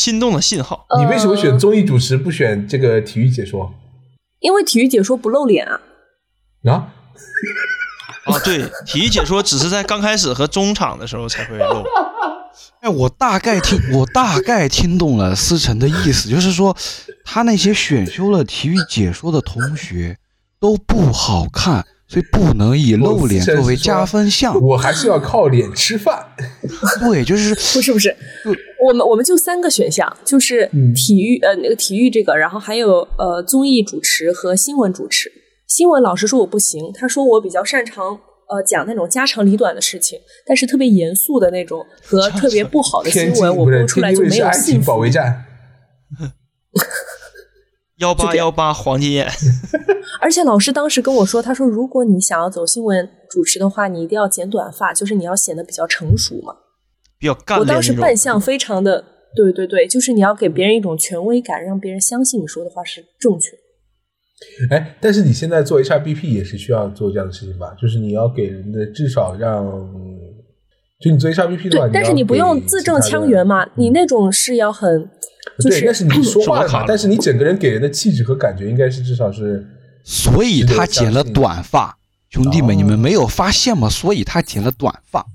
S4: 心动的信号。
S1: 你为什么选
S3: 呃
S1: 综艺主持不选这个体育解说
S3: 因为体育解说不露脸啊。
S1: 啊？
S4: 啊，对，体育解说只是在刚开始和中场的时候才会露。
S2: 哎，我大概听，我大概听懂了思辰的意思，就是说，他那些选修了体育解说的同学都不好看，所以不能以露脸作为加分项。
S1: 我还是要靠脸吃饭。
S2: 对，就是
S3: 不是不是，我们我们就三个选项，就是
S1: 嗯
S3: 体育、呃那个体育这个，然后还有呃综艺主持和新闻主持。新闻老师说我不行，他说我比较擅长呃讲那种家长里短的事情，但是特别严肃的那种和特别不好的新闻，我播出来就没有幸福
S1: 保卫。战。
S4: 幺八幺八黄金眼，
S3: 而且老师当时跟我说，他说如果你想要走新闻主持的话，你一定要剪短发，就是你要显得比较成熟嘛。
S4: 比较干
S3: 我当时。扮相非常的，对对对，就是你要给别人一种权威感，让别人相信你说的话是正确。
S1: 哎，但是你现在做 HRBP 也是需要做这样的事情吧？就是你要给人的至少让，就你做 HRBP 的话，
S3: 对，但是你不用字正腔圆嘛，你那种是要很，就
S1: 对，但是你说话嘛但是你整个人给人的气质和感觉应该是至少是
S2: 所以他剪了短发。兄弟们，
S1: 哦
S2: 你们没有发现吗？所以他剪了短发。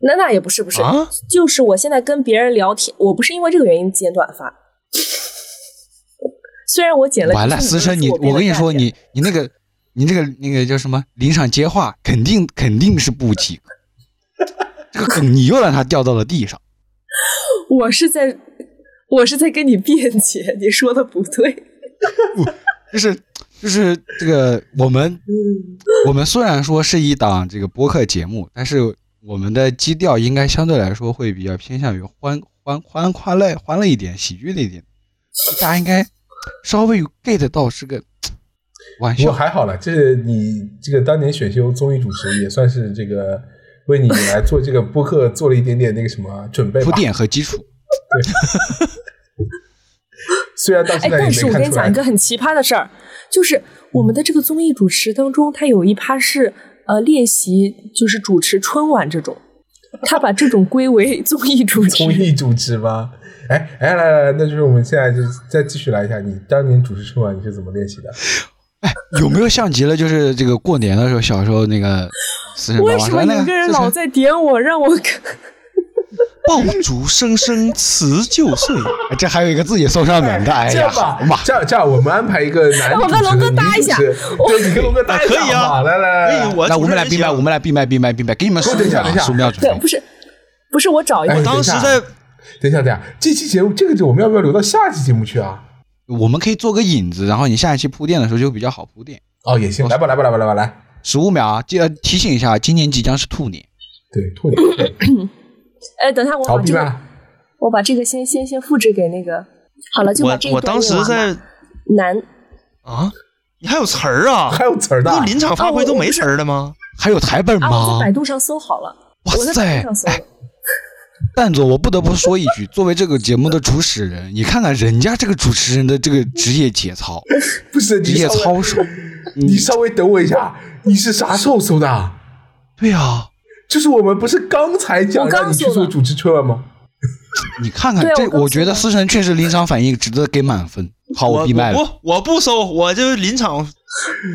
S3: 那那也不是不是，
S4: 啊
S3: 就是我现在跟别人聊天，我不是因为这个原因剪短发。虽然我剪了，
S2: 完了，思成，你我跟你说，你你那个你这个那个叫什么临场接话，肯定肯定是不及格。这个梗你又让他掉到了地上。
S3: 我是在，我是在跟你辩解，你说的不对。
S2: 就是就是这个我们
S3: 嗯，
S2: 我们虽然说是一档这个播客节目，但是我们的基调应该相对来说会比较偏向于欢欢欢快乐欢乐一点、喜剧的一点，大家应该稍微 get 到是个 玩笑。
S1: 还好了，这是你这个当年选修综艺主持，也算是这个为你来做这个播客做了一点点那个什么准备
S2: 铺垫和基础，对。
S1: 虽然到
S3: 哎，
S1: 现在也
S3: 但是
S1: 没看出来
S3: 我跟你讲一。个很奇葩的事儿，就是我们的这个综艺主持当中，他有一趴是呃练习，就是主持春晚这种，他把这种归为 综艺主持。
S1: 综艺主持吗？哎哎，来来来，那就是我们现在就再继续来一下，你当年主持春晚你是怎么练习的？
S2: 哎有没有像极了？就是这个过年的时候，小时候那个
S3: 为什么
S2: 爸说那
S3: 有个人老在点我，让我看？
S4: 爆竹声声辞旧岁，
S2: 哎这还有一个自己送上门的，哎呀，
S1: 这样吧
S2: 好嘛，，
S1: 这样这样，我们安排一个男
S3: 我跟龙哥搭一下。
S1: 对，你跟龙哥搭一下
S4: 可以啊。
S1: 来来来
S2: 那我们来闭麦，我们来闭麦，闭麦，闭麦，给你们数秒啊，
S1: 等一下等一下
S2: 数秒准
S3: 对，
S2: 备
S3: 不。是，不是我找一
S1: 哎
S3: 个，
S4: 当时
S1: 等一下。
S4: 在
S1: 等一下等一下，这期节目这个我们要不要留到下期节目去啊？
S2: 我们可以做个引子，然后你下一期铺垫的时候就比较好铺垫。
S1: 哦，也行，来吧来吧来吧来吧来，
S2: 十五秒啊，记得提醒一下，今年即将是兔年。
S1: 对，兔年，
S3: 哎，等一下我
S1: 好，
S3: 把这个。我把这个先先先复制给那个，好了，就把这个
S4: 我我当时在
S3: 男
S4: 啊，你还有词儿啊？
S1: 还有词儿的
S4: 那，临场发挥都没词儿的吗？
S2: 还有台本
S3: 啊，我
S2: 吗
S3: 在百？度上搜好了，
S2: 哇
S3: 我在百
S2: 塞
S3: 度上搜。
S2: 蛋总，我不得不说一句，作为这个节目的主持人，你看看人家这个主持人的这个职业节操、
S1: 不是
S2: 职业操守，
S1: 你稍微等我一下，你是啥时候搜的？
S2: 对呀、
S1: 就是我们不是刚才讲让你去做主持春晚吗？
S2: 你看看这，
S3: 我
S2: 觉得思辰确实临场反应值得给满分。好，
S4: 我
S2: 闭麦了。
S4: 我我不收，我就临场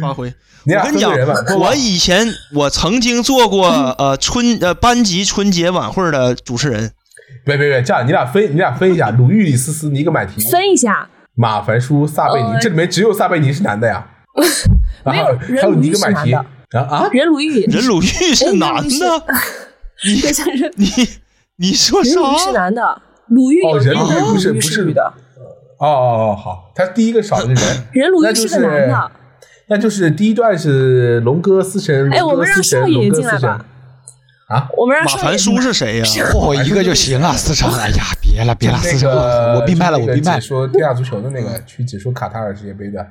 S4: 发挥。我跟你讲我以前我曾经做过呃春呃班级春节晚会的主持人，
S1: 别别别，这样你俩分你俩分一下，鲁豫、李思思、尼格买提、
S3: 分一下，
S1: 马凡舒、撒贝尼，
S3: 呃
S1: 这里面只有撒贝宁是男的呀，
S3: 没有
S1: 啊
S3: 任
S1: 还有尼格买提
S3: 男
S1: 啊啊，
S3: 任鲁豫，
S4: 任鲁豫是
S3: 哎
S4: 男的，你你你说
S3: 任鲁豫是？男的，鲁豫
S1: 哦任鲁豫，不是不是。
S3: 女的，
S1: 哦哦哦，好，他第一个少的是人，
S3: 任鲁
S1: 那就是
S3: 个男的。
S1: 那就是第一段是龙哥思神，
S3: 哎，我们让
S1: 龙哥思辰，
S3: 少爷
S1: 龙哥思辰
S3: 进来吧。
S1: 啊，
S3: 我们让
S4: 马凡舒是谁呀？
S2: 嚯、一个就行啊，思成。哎呀，别了，别了，思
S1: 那
S2: 辰，
S1: 个
S2: 我闭麦了，我闭麦。
S1: 说天下足球的那个，去解说卡塔尔世界杯的。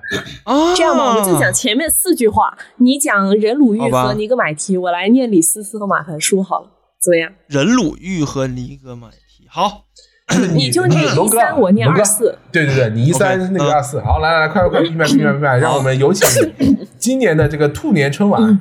S4: 哦，
S3: 这样吧，我们就讲前面四句话，你讲任鲁豫和尼格买提，我来念李思思和马凡舒好了，怎么样？
S4: 任鲁豫和尼格买提。好，
S3: 你就念一三，我念二四。
S1: 对对对，你一三那个
S4: 嗯
S1: 二四。好，来来来，快快快，闭麦闭麦闭麦，让我们有请今年的这个兔
S4: 年春晚。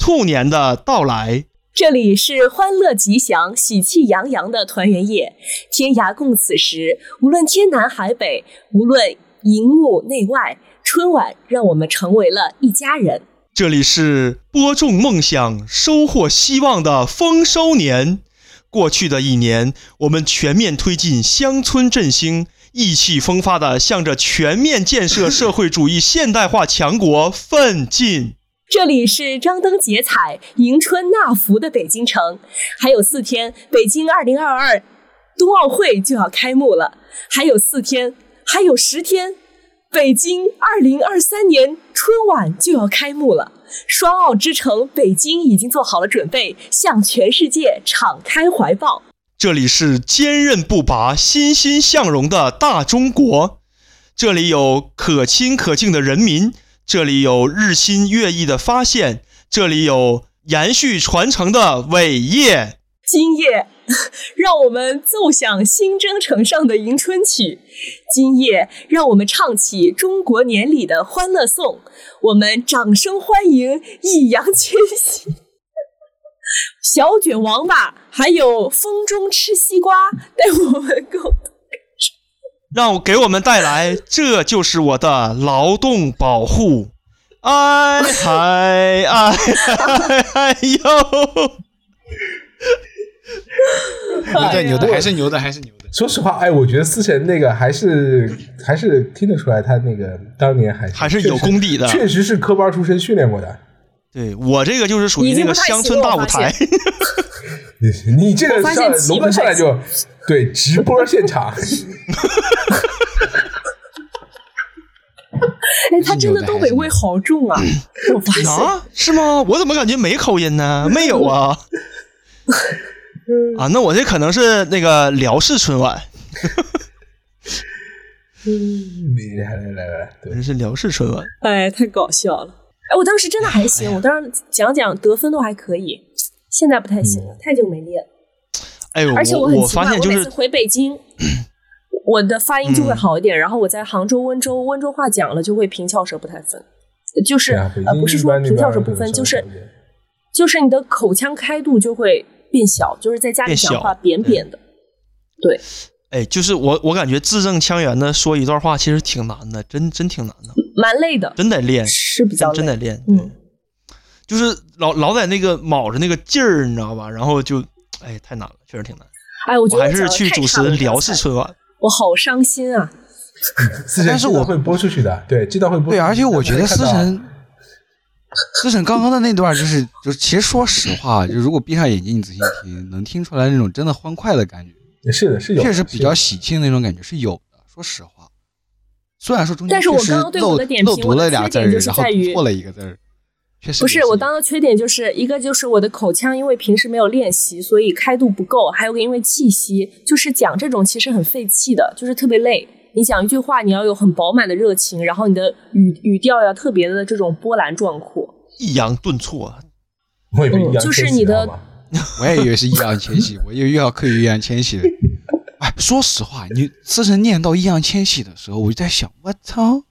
S4: 兔年的到来。
S3: 这里是欢乐吉祥、喜气洋洋的团圆夜，天涯共此时。无论天南海北，无论荧幕内外，春晚让我们成为了一家人。
S4: 这里是播种梦想、收获希望的丰收年。过去的一年，我们全面推进乡村振兴，意气风发地向着全面建设社会主义现代化强国奋进。
S3: 这里是张灯结彩、迎春纳福的北京城，还有四天，北京二零二二冬奥会就要开幕了，还有四天，还有十天，北京二零二三年春晚就要开幕了。双奥之城北京已经做好了准备，向全世界敞开怀抱。
S4: 这里是坚韧不拔、欣欣向荣的大中国，这里有可亲可敬的人民，这里有日新月异的发现，这里有延续传承的伟业。
S3: 今夜，让我们奏响新征程上的迎春曲；今夜，让我们唱起中国年里的欢乐颂。我们掌声欢迎易烊千玺、小卷王八，还有风中吃西瓜，带我们共同
S4: 让我给我们带来，这就是我的劳动保护。哎嗨哎嗨哎呦！
S2: 牛的，牛的，还是牛的，还是牛的。
S1: 说实话，哎，我觉得思辰那个还是还是听得出来，他那个当年还是
S4: 还是有功底的
S1: 确实是科班出身训练过的。
S4: 对我这个就是属于那个乡村大舞台，
S1: 你你这个
S3: 我发现
S1: 上龙哥上来就对直播现场，
S3: 哎，他真的东北味好重啊！我发现，
S4: 啊，是吗？我怎么感觉没口音呢？没有啊。啊，那我这可能是那个辽视春晚，
S1: 你来来来来，对
S4: 这是辽视春晚。
S3: 哎，太搞笑了！哎，我当时真的还行，我当时讲讲得分都还可以，现在不太行了，太久没练了。
S4: 哎呦，
S3: 而且
S4: 我
S3: 很奇怪，
S4: 发现就是
S3: 我每次回北京，我的发音就会好一点，然后我在杭州、温州，温州话讲了就会平翘舌不太分，就是、
S1: 啊，
S3: 呃不是说平翘舌不分，就是就是你的口腔开度就会变小，就是在家里讲话扁扁的。对，
S4: 哎，就是我我感觉字正腔圆的说一段话其实挺难的，真真挺难的，
S3: 蛮累的，
S4: 真得练，
S3: 是比较。
S4: 真真得练。
S3: 嗯，
S4: 就是老老在那个卯着那个劲儿，你知道吧？然后就哎太难了，确实挺难。
S3: 哎，我
S4: 我还是去主持
S3: 差了
S4: 辽视春晚。
S3: 我好伤心啊！
S1: 思
S2: 但是我
S1: 会播出去的，对，这段会播出去。
S2: 对，而且我觉得思辰，思辰刚刚的那段就是，就其实说实话，就如果闭上眼睛你仔细听，能听出来那种真的欢快的感觉，
S1: 是的，是有的，
S2: 确实比较喜庆的那种感觉是有的。说实话，虽然说中间
S3: 但是我
S2: 确实
S3: 刚刚对我
S2: 漏
S3: 的点评
S2: 漏读了俩字儿然后读错了一个字儿，确实
S3: 不是我当的缺点就是一个就是我的口腔，因为平时没有练习，所以开度不够；还有个因为气息，就是讲这种其实很费气的，就是特别累。你讲一句话，你要有很饱满的热情，然后你的语语调要特别的这种波澜壮阔。
S4: 抑扬顿挫，
S1: 我以为
S3: 就是你的
S2: 我也以为是易烊千玺，我又又要刻意易烊千玺了。哎，说实话，你思成念到易烊千玺的时候，我就在想，我操，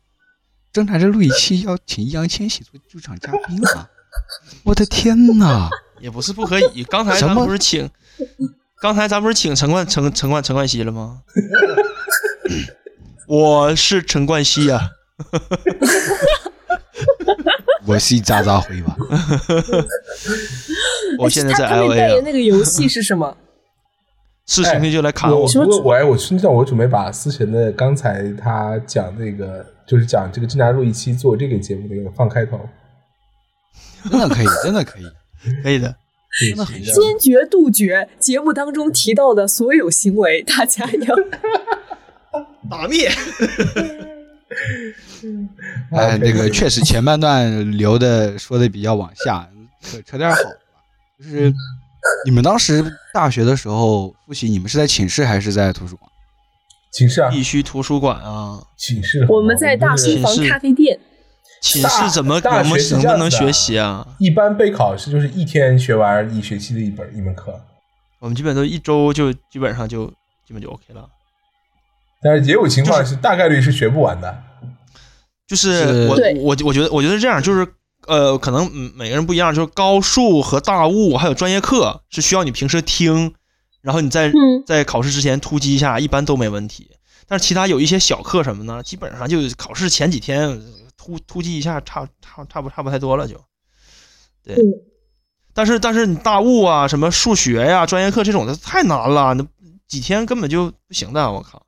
S2: 侦查这录一期要请易烊千玺做驻场嘉宾啊！我的天哪！
S4: 也不是不可以。刚才咱不是请，刚才咱不是请陈冠陈陈冠陈冠希了吗？我是陈冠希呀、
S2: 我是渣渣辉吧？
S4: 我现在在
S3: 他他们
S4: L
S3: 代
S4: A 啊，
S3: 言那个游戏是什么？
S4: 是兄弟就来砍我。
S1: 我不过我哎，我现在我准备把思辰的刚才他讲那个，就是讲这个《侦查录一期做这个节目那个放开头，
S2: 真的可以，真的可以。
S4: 可以的，
S2: 真的很
S3: 坚决杜绝节目当中提到的所有行为，大家要
S4: 打灭。
S2: 哎那个确实前半段留的说的比较往下，扯扯点好的吧。就是你们当时大学的时候复习，你们是在寝室还是在图书馆？
S1: 寝室啊，
S4: 必须图书馆啊！
S1: 寝室，
S3: 我们在大
S1: 是
S3: 书房
S4: 寝室
S3: 咖啡店。
S4: 寝室怎么
S1: 大
S4: 能不
S1: 大学是这样子的
S4: 能不能学习啊？
S1: 一般备考是就是一天学完一学期的一本一门课，
S4: 我们基本都一周就基本上就基本就 OK 了。
S1: 但是也有情况是大概率是学不完的。
S4: 就是
S2: 是
S4: 我我我觉得我觉得这样就是呃，可能嗯每个人不一样，就是高数和大物还有专业课是需要你平时听，然后你在
S3: 嗯
S4: 在考试之前突击一下，一般都没问题。但是其他有一些小课什么呢，基本上就考试前几天突突击一下，差差差不差不太多了就。对，
S3: 嗯
S4: 但是但是你大物啊，什么数学呀、专业课这种的太难了，那几天根本就不行的，我靠，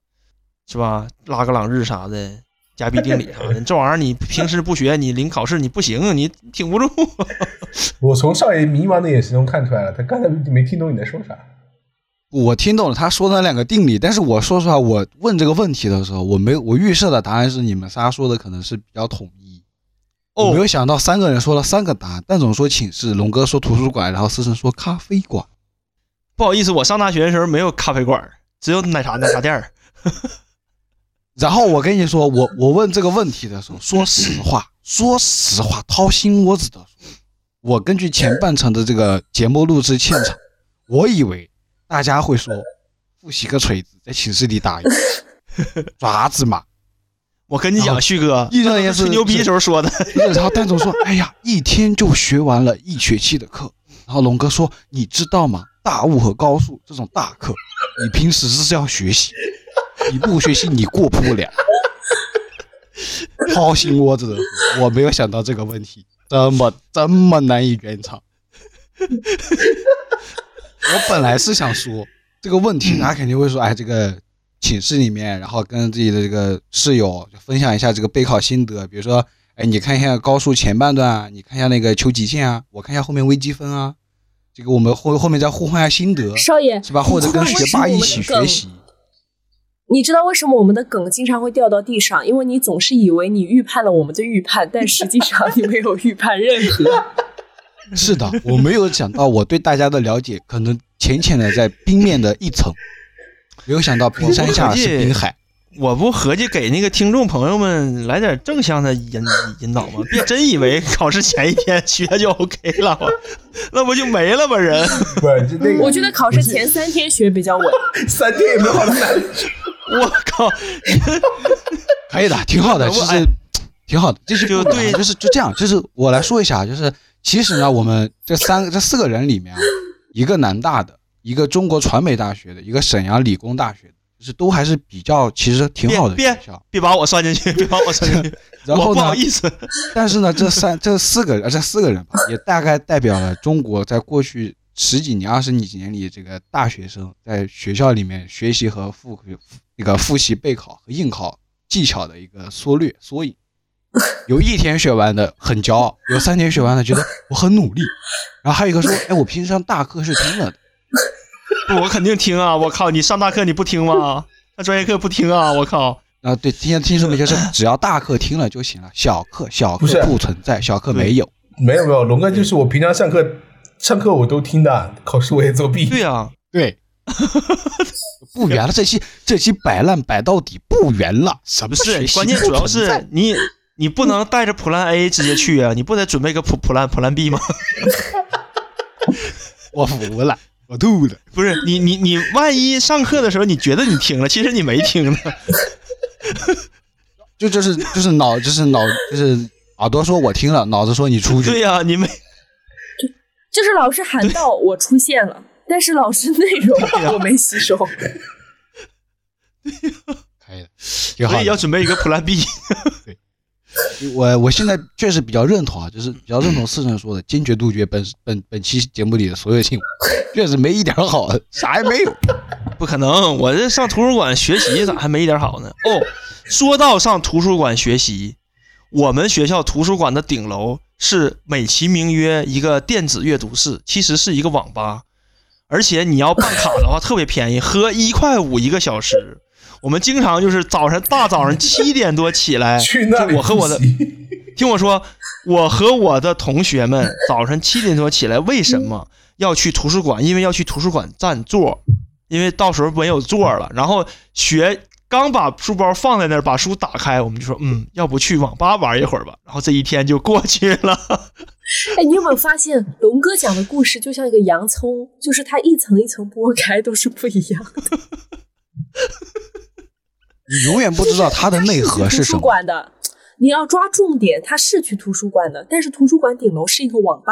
S4: 是吧？拉格朗日啥的，加比定理啥的，这玩意儿你平时不学，你临考试你不行，你挺不住。
S1: 我从少爷迷茫的眼神中看出来了，他刚才没听懂你在说啥。
S2: 我听懂了他说的那两个定理，但是我说实话，我问这个问题的时候，我没有我预设的答案是你们仨说的可能是比较统一。我没
S4: 哦，
S2: 有想到三个人说了三个答案，蛋总说寝室，龙哥说图书馆，然后思成说咖啡馆。
S4: 不好意思，我上大学的时候没有咖啡馆，只有奶茶奶茶店儿。
S2: 然后我跟你说，我我问这个问题的时候，说实话，说实话，掏心窝子的说，我根据前半程的这个节目录制现场，我以为大家会说复习个锤子，在寝室里打游戏，爪子嘛。
S4: 我跟你讲，旭哥，
S2: 一正也是
S4: 吹牛逼时候说的。
S2: 然后蛋总说：“哎呀，一天就学完了一学期的课。”然后龙哥说：“你知道吗？大物和高数这种大课，你平时是要学习，你不学习你过不了。”掏心窝子的，我没有想到这个问题这么这么难以圆场。我本来是想说这个问题，他肯定会说：“哎，这个寝室里面，然后跟自己的这个室友就分享一下这个备考心得，比如说，哎，你看一下高数前半段啊，你看一下那个求极限啊，我看一下后面微积分啊，这个我们后后面再互换一下心得，
S3: 少爷
S2: 是吧？或者跟学霸一起学习。
S3: 你知道为什么我们的梗经常会掉到地上？因为你总是以为你预判了我们的预判，但实际上你没有预判任何。
S2: 是的，我没有想到我对大家的了解可能浅浅的在冰面的一层，没有想到 冰山下是冰海。
S4: 我不合计给那个听众朋友们来点正向的引引导吗？别真以为考试前一天学就 OK 了，那不就没了吗？人
S1: 不是，那个，
S3: 我觉得考试前三天学比较稳。
S1: 三天也没有好到哪里去。
S4: 我靠，
S2: 可以的，挺好的，其实挺好的。这是
S4: 就对
S2: 就是就这样，就是我来说一下，就是其实呢，我们这三这四个人里面啊，一个南大的，一个中国传媒大学的，一个沈阳理工大学的，就是都还是比较其实挺好的
S4: 别
S2: 学校。
S4: 别把我算进去，别把我算进去，我
S2: 然后呢
S4: 不好，意思。
S2: 但是呢，这三这四个人，呃这四个人吧，也大概代表了中国在过去十几年、二十几年里，这个大学生在学校里面学习和复那个复习备考和应考技巧的一个缩略缩影。有一天学完的很骄傲，有三天学完的觉得我很努力，然后还有一个说，哎，我平时上大课是听了的。
S4: 我肯定听啊！我靠，你上大课你不听吗？那专业课不听啊！我靠！
S2: 啊，对，今天听说的就是只要大课听了就行了，小课小课
S1: 不
S2: 存在，小课没有。
S1: 没有没有，龙哥就是我平常上课上课我都听的，考试我也作弊。
S4: 对啊、
S2: 对，不圆了，这期这期摆烂摆到底不圆了，什么
S4: 不是
S2: 学，习
S4: 关键主要是你你不能带着普兰 A 直接去啊，你不得准备个普普兰普兰 B 吗？
S2: 我服了，我吐了。
S4: 不是你你你万一上课的时候你觉得你听了，其实你没听呢。
S2: 就就是就是脑就是脑就是耳朵说我听了，脑子说你出去。
S4: 对呀、你没
S3: 就是老师喊到我出现了，但是老师内容我没吸收。
S2: 可以的，
S4: 所以要准备一个普兰 B。
S2: 我我现在确实比较认同啊，就是比较认同四成说的，坚决杜绝本本本期节目里的所有新闻，确实没一点好，啥也没有。
S4: 不可能，我这上图书馆学习咋还没一点好呢？哦，说到上图书馆学习，我们学校图书馆的顶楼是美其名曰一个电子阅读室，其实是一个网吧，而且你要办卡的话特别便宜，合一块五一个小时。我们经常就是早上大早上七点多起来，
S1: 去那
S4: 我和我的听我说，我和我的同学们早晨七点多起来，为什么要去图书馆？因为要去图书馆占座，因为到时候没有座了。然后学刚把书包放在那儿，把书打开，我们就说，嗯，要不去网吧玩一会儿吧。然后这一天就过去了。
S3: 哎，你有没有发现龙哥讲的故事就像一个洋葱，就是它一层一层剥开都是不一样的。
S2: 你永远不知道它的内核是
S3: 图书
S2: 什么。
S3: 馆的，你要抓重点，它是去图书馆的，但是图书馆顶楼是一个网吧，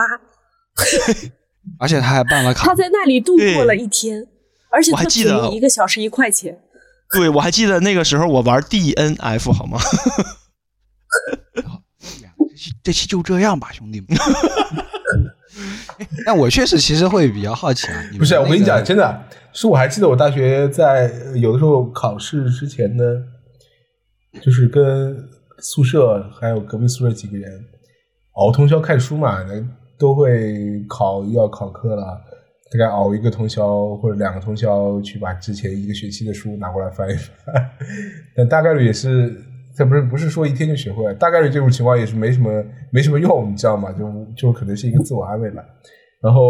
S2: 而且他还办了卡
S3: 他，在那里度过了一天，而且
S4: 我还记得
S3: 宜，一个小时一块钱。
S4: 对，我还记得那个时候我玩 DNF 好吗？
S2: 这 期这期就这样吧，兄弟们。哎但我确实其实会比较好奇啊，
S1: 不是，我跟你讲，真的是我还记得我大学在有的时候考试之前呢，就是跟宿舍还有隔壁宿舍几个人熬通宵看书嘛，都会考要考课了，大概熬一个通宵或者两个通宵去把之前一个学期的书拿过来翻一翻，但大概率也是。这不是不是说一天就学会了，大概率这种情况也是没什么没什么用，你知道吗？就就可能是一个自我安慰吧。然后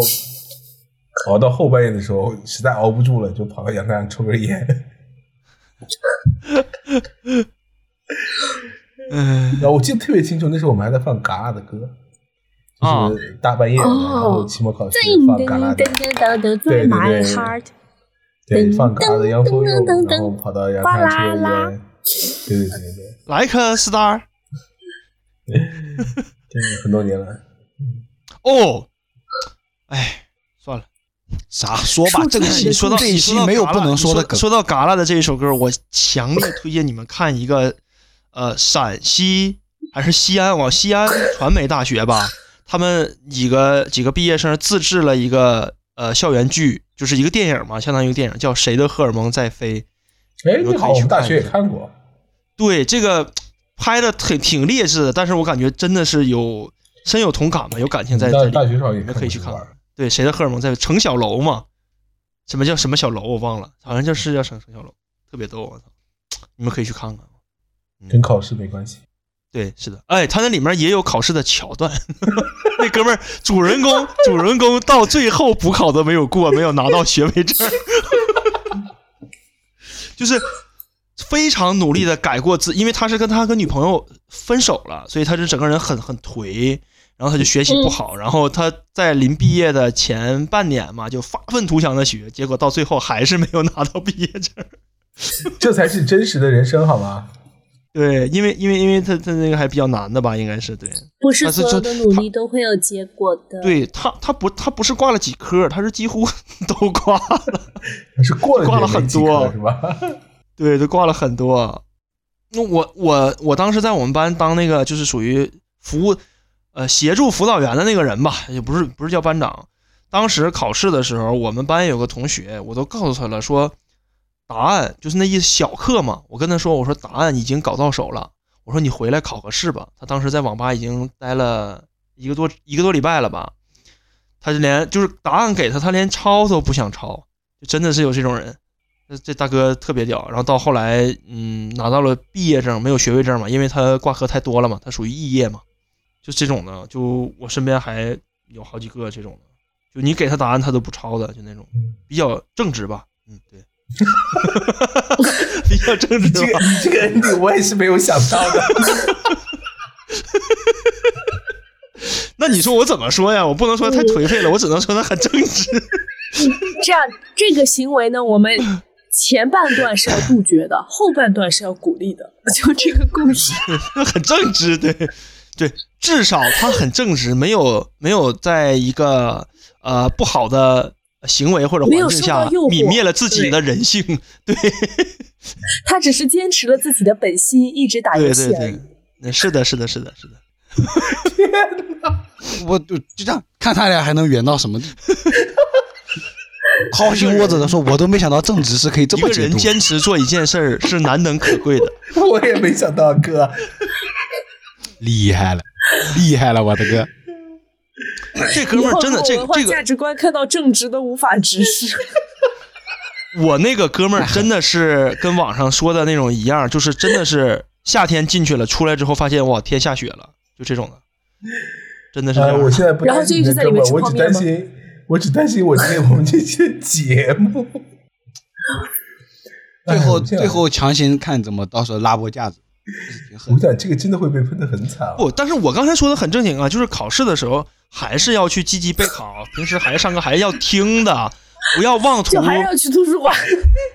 S1: 熬到后半夜的时候，实在熬不住了，就跑到阳台上抽根烟。
S4: 嗯
S1: 然后 我记得特别清楚，那时候我们还在放嘎啦的歌，
S4: 啊
S1: 就是大半夜，然后期末考试放嘎啦的，对对对对，放嘎啦的洋葱肉
S3: 噔噔，噔
S1: 然后跑到阳台上抽根烟。对对对对对
S4: ，，Like a star。
S1: 这个很多年了。
S4: 哦，哎。
S2: 啥说吧，这个
S4: 说到
S2: 这一
S4: 你说到
S2: 期没有不能说的梗。
S4: 说到嘎啦的这一首歌，我强烈推荐你们看一个，呃，陕西还是西安往西安传媒大学吧，他们几个几个毕业生自制了一个呃校园剧，就是一个电影嘛，相当于一个电影，叫《谁的荷尔蒙在飞》。
S1: 哎，
S4: 你们可以
S1: 那好，我们大学也看过。
S4: 对这个拍的挺挺劣质的，但是我感觉真的是有深有同感吧，有感情在
S1: 大
S4: 在里面。
S1: 大学上也
S4: 你们可以去看对，谁的荷尔蒙在程小楼嘛？什么叫什么小楼？我忘了，好像叫是叫程程小楼，特别逗，我操！你们可以去看看。
S1: 跟考试没关系。
S4: 对，是的，哎，他那里面也有考试的桥段。那哥们儿，主人公，主人公到最后补考都没有过，没有拿到学位证，就是非常努力的改过自，因为他是跟他跟女朋友分手了，所以他就整个人很很颓，然后他就学习不好，然后他在临毕业的前半年嘛，就发愤图强的学，结果到最后还是没有拿到毕业证。
S1: 这才是真实的人生，好吗？
S4: 对，因为因为因为他他那个还比较难的吧，应该是对。
S3: 不是所有的努力都会有结果的。
S4: 对他，他不，他不是挂了几科，他是几乎 都挂了，
S1: 是过了
S4: 挂了很多
S1: 是吧？
S4: 对，都挂了很多。那我我我当时在我们班当那个就是属于服务，呃，协助辅导员的那个人吧，也不是不是叫班长。当时考试的时候，我们班有个同学，我都告诉他了，说答案就是那一小课嘛。我跟他说，我说答案已经搞到手了，我说你回来考个试吧。他当时在网吧已经待了一个多一个多礼拜了吧，他就连就是答案给他，他连抄都不想抄，就真的是有这种人。这这大哥特别屌，然后到后来，嗯，拿到了毕业证，没有学位证嘛，因为他挂科太多了嘛，他属于肄业嘛，就这种的，就我身边还有好几个这种的，就你给他答案他都不抄的，就那种比较正直吧，嗯，对，比较正直
S1: 这个
S4: 吧，
S1: 这个 ending 我也是没有想到的。
S4: 那你说我怎么说呀？我不能说他太颓废了，我只能说他很正直。
S3: 这样这个行为呢，我们前半段是要杜绝的，后半段是要鼓励的。就这个故事，
S4: 很正直，对对，至少他很正直，没有没有在一个呃不好的行为或者环境下泯灭了自己的人性，对
S3: 他只是坚持了自己的本心，一直打游
S4: 对对
S3: 戏而已
S4: 对。，那是的，是的，是的，是的，
S2: 我就就这样看他俩还能远到什么地步？掏心窝子的说，我都没想到正直是可以这么
S4: 一个人
S2: 么。
S4: 坚持做一件事儿是难能可贵的。
S1: 我也没想到，哥，
S2: 厉害了，厉害了，我的哥！
S4: 这哥们儿真的，这这个
S3: 价值观看到正直都无法直视。
S4: 我那个哥们儿真的是跟网上说的那种一样，就是真的是夏天进去了，出来之后发现哇天下雪了，就这种的，真的是这
S1: 呃，
S4: 样。
S1: 我现在不
S3: 然后
S1: 担心
S3: 就一直在里面
S1: 我只担心，我只担心我今天我们这期的节目。
S2: 最后最后强行看怎么到时候拉波架子，
S1: 我。想这个真的会被喷的很惨啊。
S4: 不，但是我刚才说的很正经啊，就是考试的时候还是要去积极备考，平时还是上课还是要听的，不要妄图
S3: 就还是要去图书馆。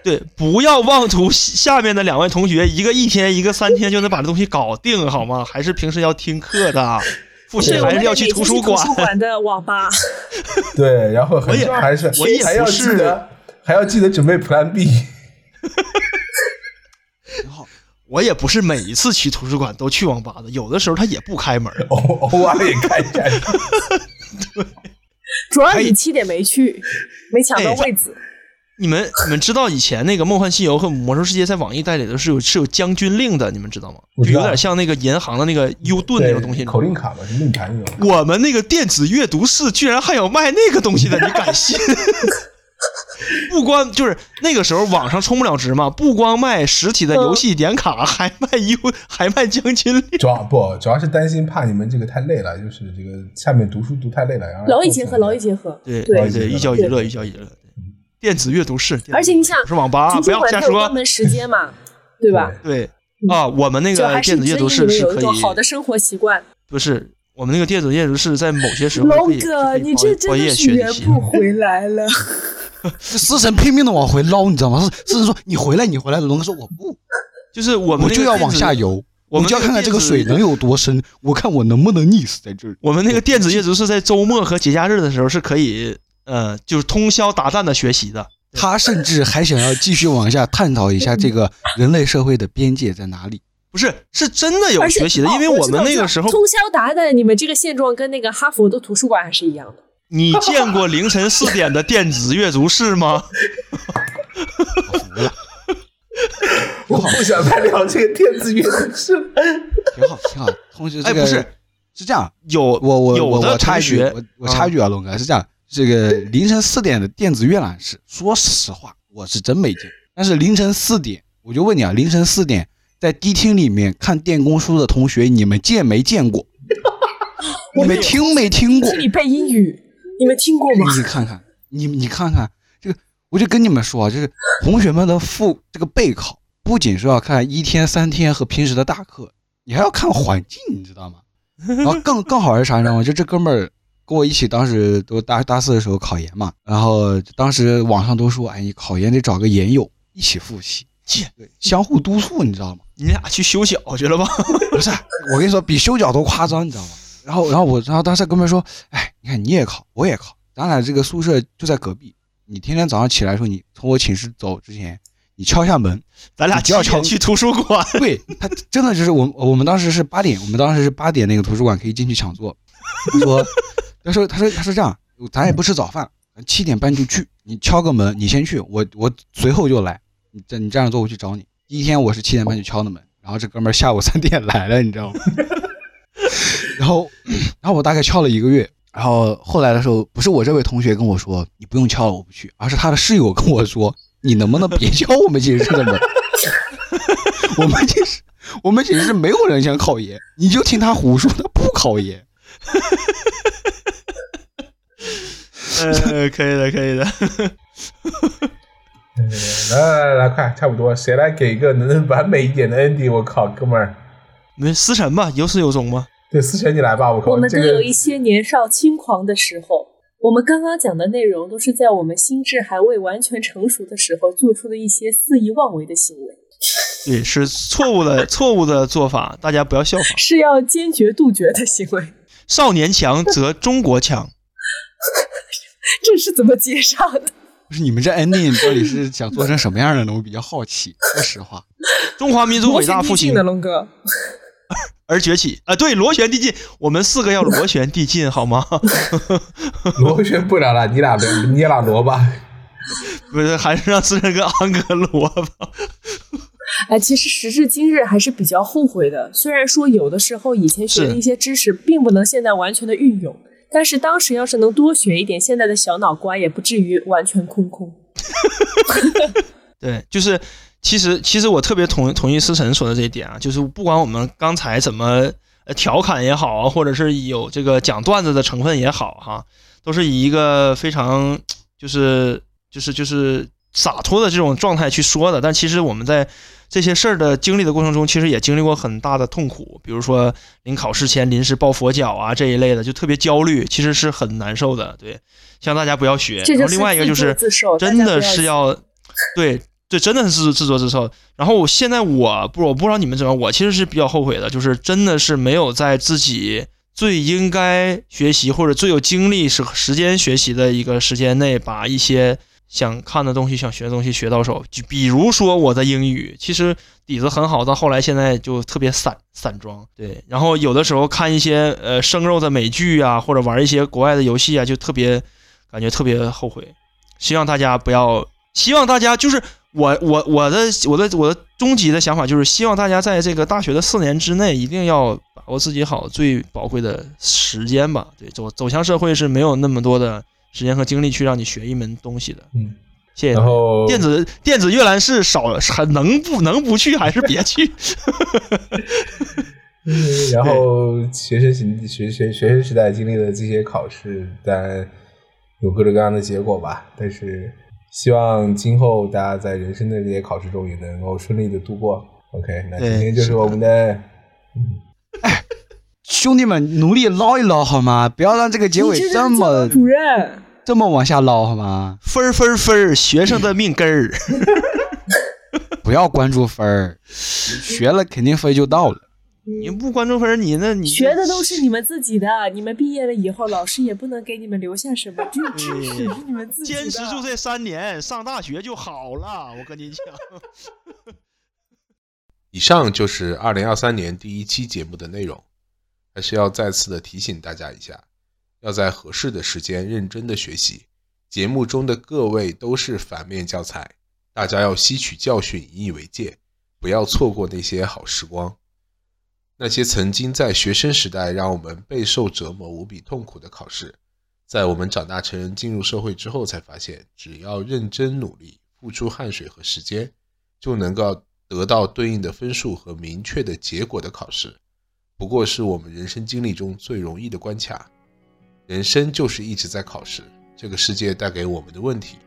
S4: 对，不要妄图下面的两位同学一个一天一个三天就能把这东西搞定，好吗？还是平时要听课的，复习还是要去图书馆。
S3: 图书馆的网吧。
S1: 对，然后很
S4: 我也
S1: 还是
S4: 我也
S1: 还要记得还要记得准备 Plan B。
S4: 我也不是每一次去图书馆都去网吧的，有的时候他也不开门。
S1: 偶偶尔也开一下。
S3: 主要你七点没去，没抢到位子。
S4: 你们你们知道以前那个《梦幻西游》和《魔兽世界》在网易代理的是有是有将军令的，你们知道吗？就有点像那个银行的那个 U 盾那种东西。
S1: 口令卡嘛，是命盘那种。
S4: 我们那个电子阅读室居然还有卖那个东西的，你敢信？不光就是那个时候网上充不了值嘛，不光卖实体的游戏点卡，还卖优还卖将军令。
S1: 主要不主要是担心怕你们这个太累了，就是这个下面读书读太累了，然后
S3: 劳逸结合，劳逸结合。
S4: 对
S3: 对
S4: 对，寓教于乐，寓教于乐。电子阅读室，
S3: 而且你想，
S4: 是网吧，不要瞎说
S3: 关。门时间嘛，对吧？
S4: 对啊，我们那个电子阅读室是可以，
S3: 好的生活习惯。
S4: 不是我们那个电子阅读室在某些时候可以
S3: 龙哥，你这真的是
S4: 学习。
S3: 圆不回来了。
S2: 这思神拼命的往回捞，你知道吗？思思神说：“你回来，你回来。”龙哥说：“我不，
S4: 就是我们
S2: 我就要往下游，
S4: 我们
S2: 就要看看这个水能有多深，我看我能不能溺死在这儿。”
S4: 我们那个电子阅读是在周末和节假日的时候是可以，呃，就是通宵达旦的学习的。
S2: 他甚至还想要继续往下探讨一下这个人类社会的边界在哪里。
S4: 不是，是真的有学习的，
S3: 哦
S4: 因为我们那个时候
S3: 通宵达旦，你们这个现状跟那个哈佛的图书馆还是一样的。
S4: 你见过凌晨四点的电子阅读室吗？
S2: 我服了，
S1: 我不想再聊这个电子阅读室了。
S2: 挺好，挺好。同学，这个
S4: 哎不是
S2: 是这样，
S4: 有
S2: 我我
S4: 有的
S2: 我我插一句，我我插一句啊，龙哥是这样，这个凌晨四点的电子阅览室，说实话我是真没见。但是凌晨四点，我就问你啊，凌晨四点在迪厅里面看电工书的同学，你们见没见过？你们听没听过
S3: 这？里背英语，你们听过吗？
S2: 你看看，你你看看这个，我就跟你们说啊，就是同学们的复这个备考，不仅是要看一天三天和平时的大课，你还要看环境，你知道吗？然后更更好是啥，你知道吗？就这哥们儿跟我一起，当时都大大四的时候考研嘛，然后当时网上都说，哎，你考研得找个研友一起复习，
S4: 切
S2: 对，相互督促，你知道吗？
S4: 你俩去修脚去了吧？
S2: 不是，我跟你说，比修脚都夸张，你知道吗？然后，然后我，然后当时哥们说，哎，你看你也考，我也考，咱俩这个宿舍就在隔壁，你天天早上起来的时候，你从我寝室走之前，你敲一下门，
S4: 咱俩
S2: 要敲
S4: 去图书馆。
S2: 对他真的就是我，我们当时是八点，我们当时是八点那个图书馆可以进去抢座。他说，他说，他说，他说这样，咱也不吃早饭，七点半就去。你敲个门，你先去，我我随后就来。你这你这样做，我去找你。第一天我是七点半就敲的门，然后这哥们儿下午三点来了，你知道吗？然后然后我大概敲了一个月，然后后来的时候，不是我这位同学跟我说你不用敲了，我不去，而是他的室友跟我说你能不能别敲我们寝室的门？我们寝室我们寝室没有人想考研，你就听他胡说，他不考研。
S4: 呃，可以的，可以的。
S1: 来来来来，快，差不多，谁来给一个能完美一点的 ending？我靠，哥们儿，
S4: 没思辰吧，有始有终嘛。
S1: 对，思辰你来吧，我靠，
S3: 我们
S1: 这个
S3: 都有一些年少轻狂的时候。我们刚刚讲的内容都是在我们心智还未完全成熟的时候做出的一些肆意妄为的行为，
S4: 对，是错误的，错误的做法，大家不要效仿。
S3: 是要坚决杜绝的行为。
S4: 少年强则中国强。
S3: 这是怎么接上的？
S2: 不是你们这 ending 到底是想做成什么样的呢？我比较好奇。说实话，
S4: 中华民族伟大复兴
S3: 的龙哥，
S4: 而崛起啊！对，螺旋递进，我们四个要螺旋递进，好吗？
S1: 螺旋不了了，你俩螺，你俩螺吧。
S4: 不是，还是让思辰跟安哥螺吧。
S3: 哎，其实时至今日还是比较后悔的。虽然说有的时候以前学的一些知识并不能现在完全的运用，但是当时要是能多学一点，现在的小脑瓜也不至于完全空空。
S4: 对，就是其实其实我特别同同意思辰说的这一点啊，就是不管我们刚才怎么呃调侃也好啊，或者是有这个讲段子的成分也好哈，都是以一个非常就是就是就是洒脱的这种状态去说的。但其实我们在这些事儿的经历的过程中，其实也经历过很大的痛苦，比如说临考试前临时抱佛脚啊这一类的，就特别焦虑，其实是很难受的。对，希望大家不要学。然后另外一个就是真的是要，对对，真的是自作自受。然后我现在我不我不知道你们怎么，我其实是比较后悔的，就是真的是没有在自己最应该学习或者最有精力时时间学习的一个时间内，把一些想看的东西、想学的东西学到手。就比如说我的英语，其实底子很好，到后来现在就特别散散装。对，然后有的时候看一些呃生肉的美剧啊，或者玩一些国外的游戏啊，就特别感觉特别后悔。希望大家不要，希望大家就是我我我的我的我的终极的想法就是希望大家在这个大学的四年之内一定要把握自己好最宝贵的时间吧。对，走走向社会是没有那么多的时间和精力去让你学一门东西的。
S1: 嗯，
S4: 谢谢。
S1: 然后
S4: 电子电子阅览室少还能不能不去还是别去。
S1: 嗯 然后学生时学学学生时代经历的这些考试，当然有各种各样的结果吧。但是希望今后大家在人生的这些考试中也能够顺利的度过。OK，那今天就是是我们的
S2: 兄弟们努力捞一捞好吗？不要让这个结尾这么
S3: 主任，
S4: 嗯
S2: 这么往下捞好吗？
S4: 分儿分儿分儿，学生的命根儿。
S2: 不要关注分儿，学了肯定分就到了。
S4: 你不关注分儿，你那你
S3: 学的都是你们自己的，你们毕业了以后，老师也不能给你们留下什么，这知识是你们自己。
S4: 坚持住这三年，上大学就好了。我跟你讲，
S1: 以上就是二零二三年第一期节目的内容，还是要再次的提醒大家一下，要在合适的时间认真的学习。节目中的各位都是反面教材，大家要吸取教训，引以为戒，不要错过那些好时光。那些曾经在学生时代让我们备受折磨、无比痛苦的考试，在我们长大成人、进入社会之后，才发现，只要认真努力、付出汗水和时间，就能够得到对应的分数和明确的结果的考试，不过是我们人生经历中最容易的关卡。人生就是一直在考试，这个世界带给我们的问题，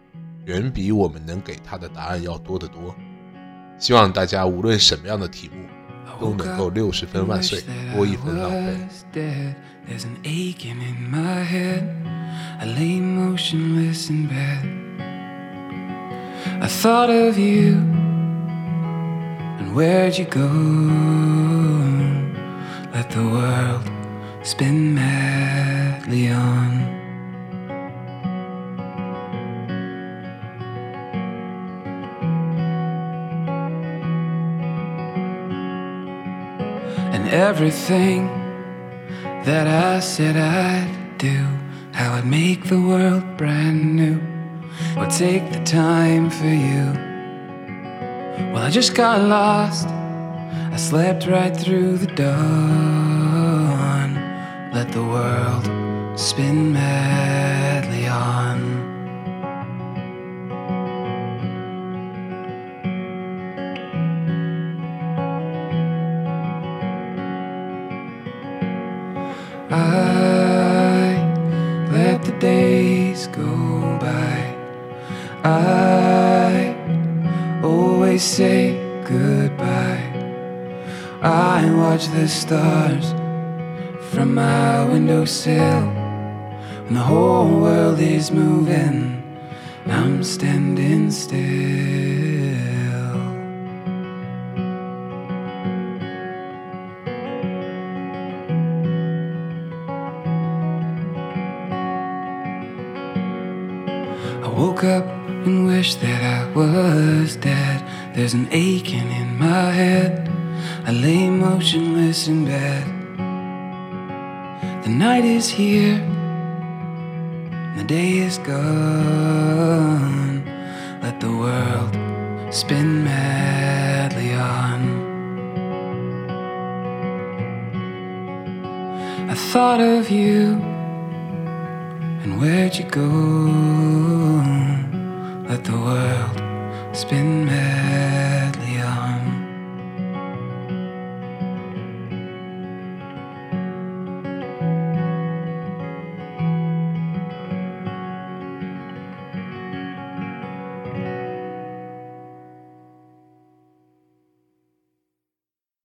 S1: 远比我们能给他的答案要多得多。希望大家无论什么样的题目，都能够六十分万岁，多一分浪费。
S5: dead. There's an aching in my head. I lay motionless in bed. I thought of you, and where'd you go? Let the world spin madly on. Everything that I said I'd do how I'd make the world brand new or take the time for you. Well, I just got lost. I slept right through the dawn. Let the world spin madly on. I let the days go by. I always say goodbye. I watch the stars from my windowsill. When the whole world is moving, I'm standing still. Woke up and wished that I was dead. There's an aching in my head. I lay motionless in bed. The night is here, the day is gone. Let the world spin madly on. I thought of you, and where'd you go? Let the world spin madly on.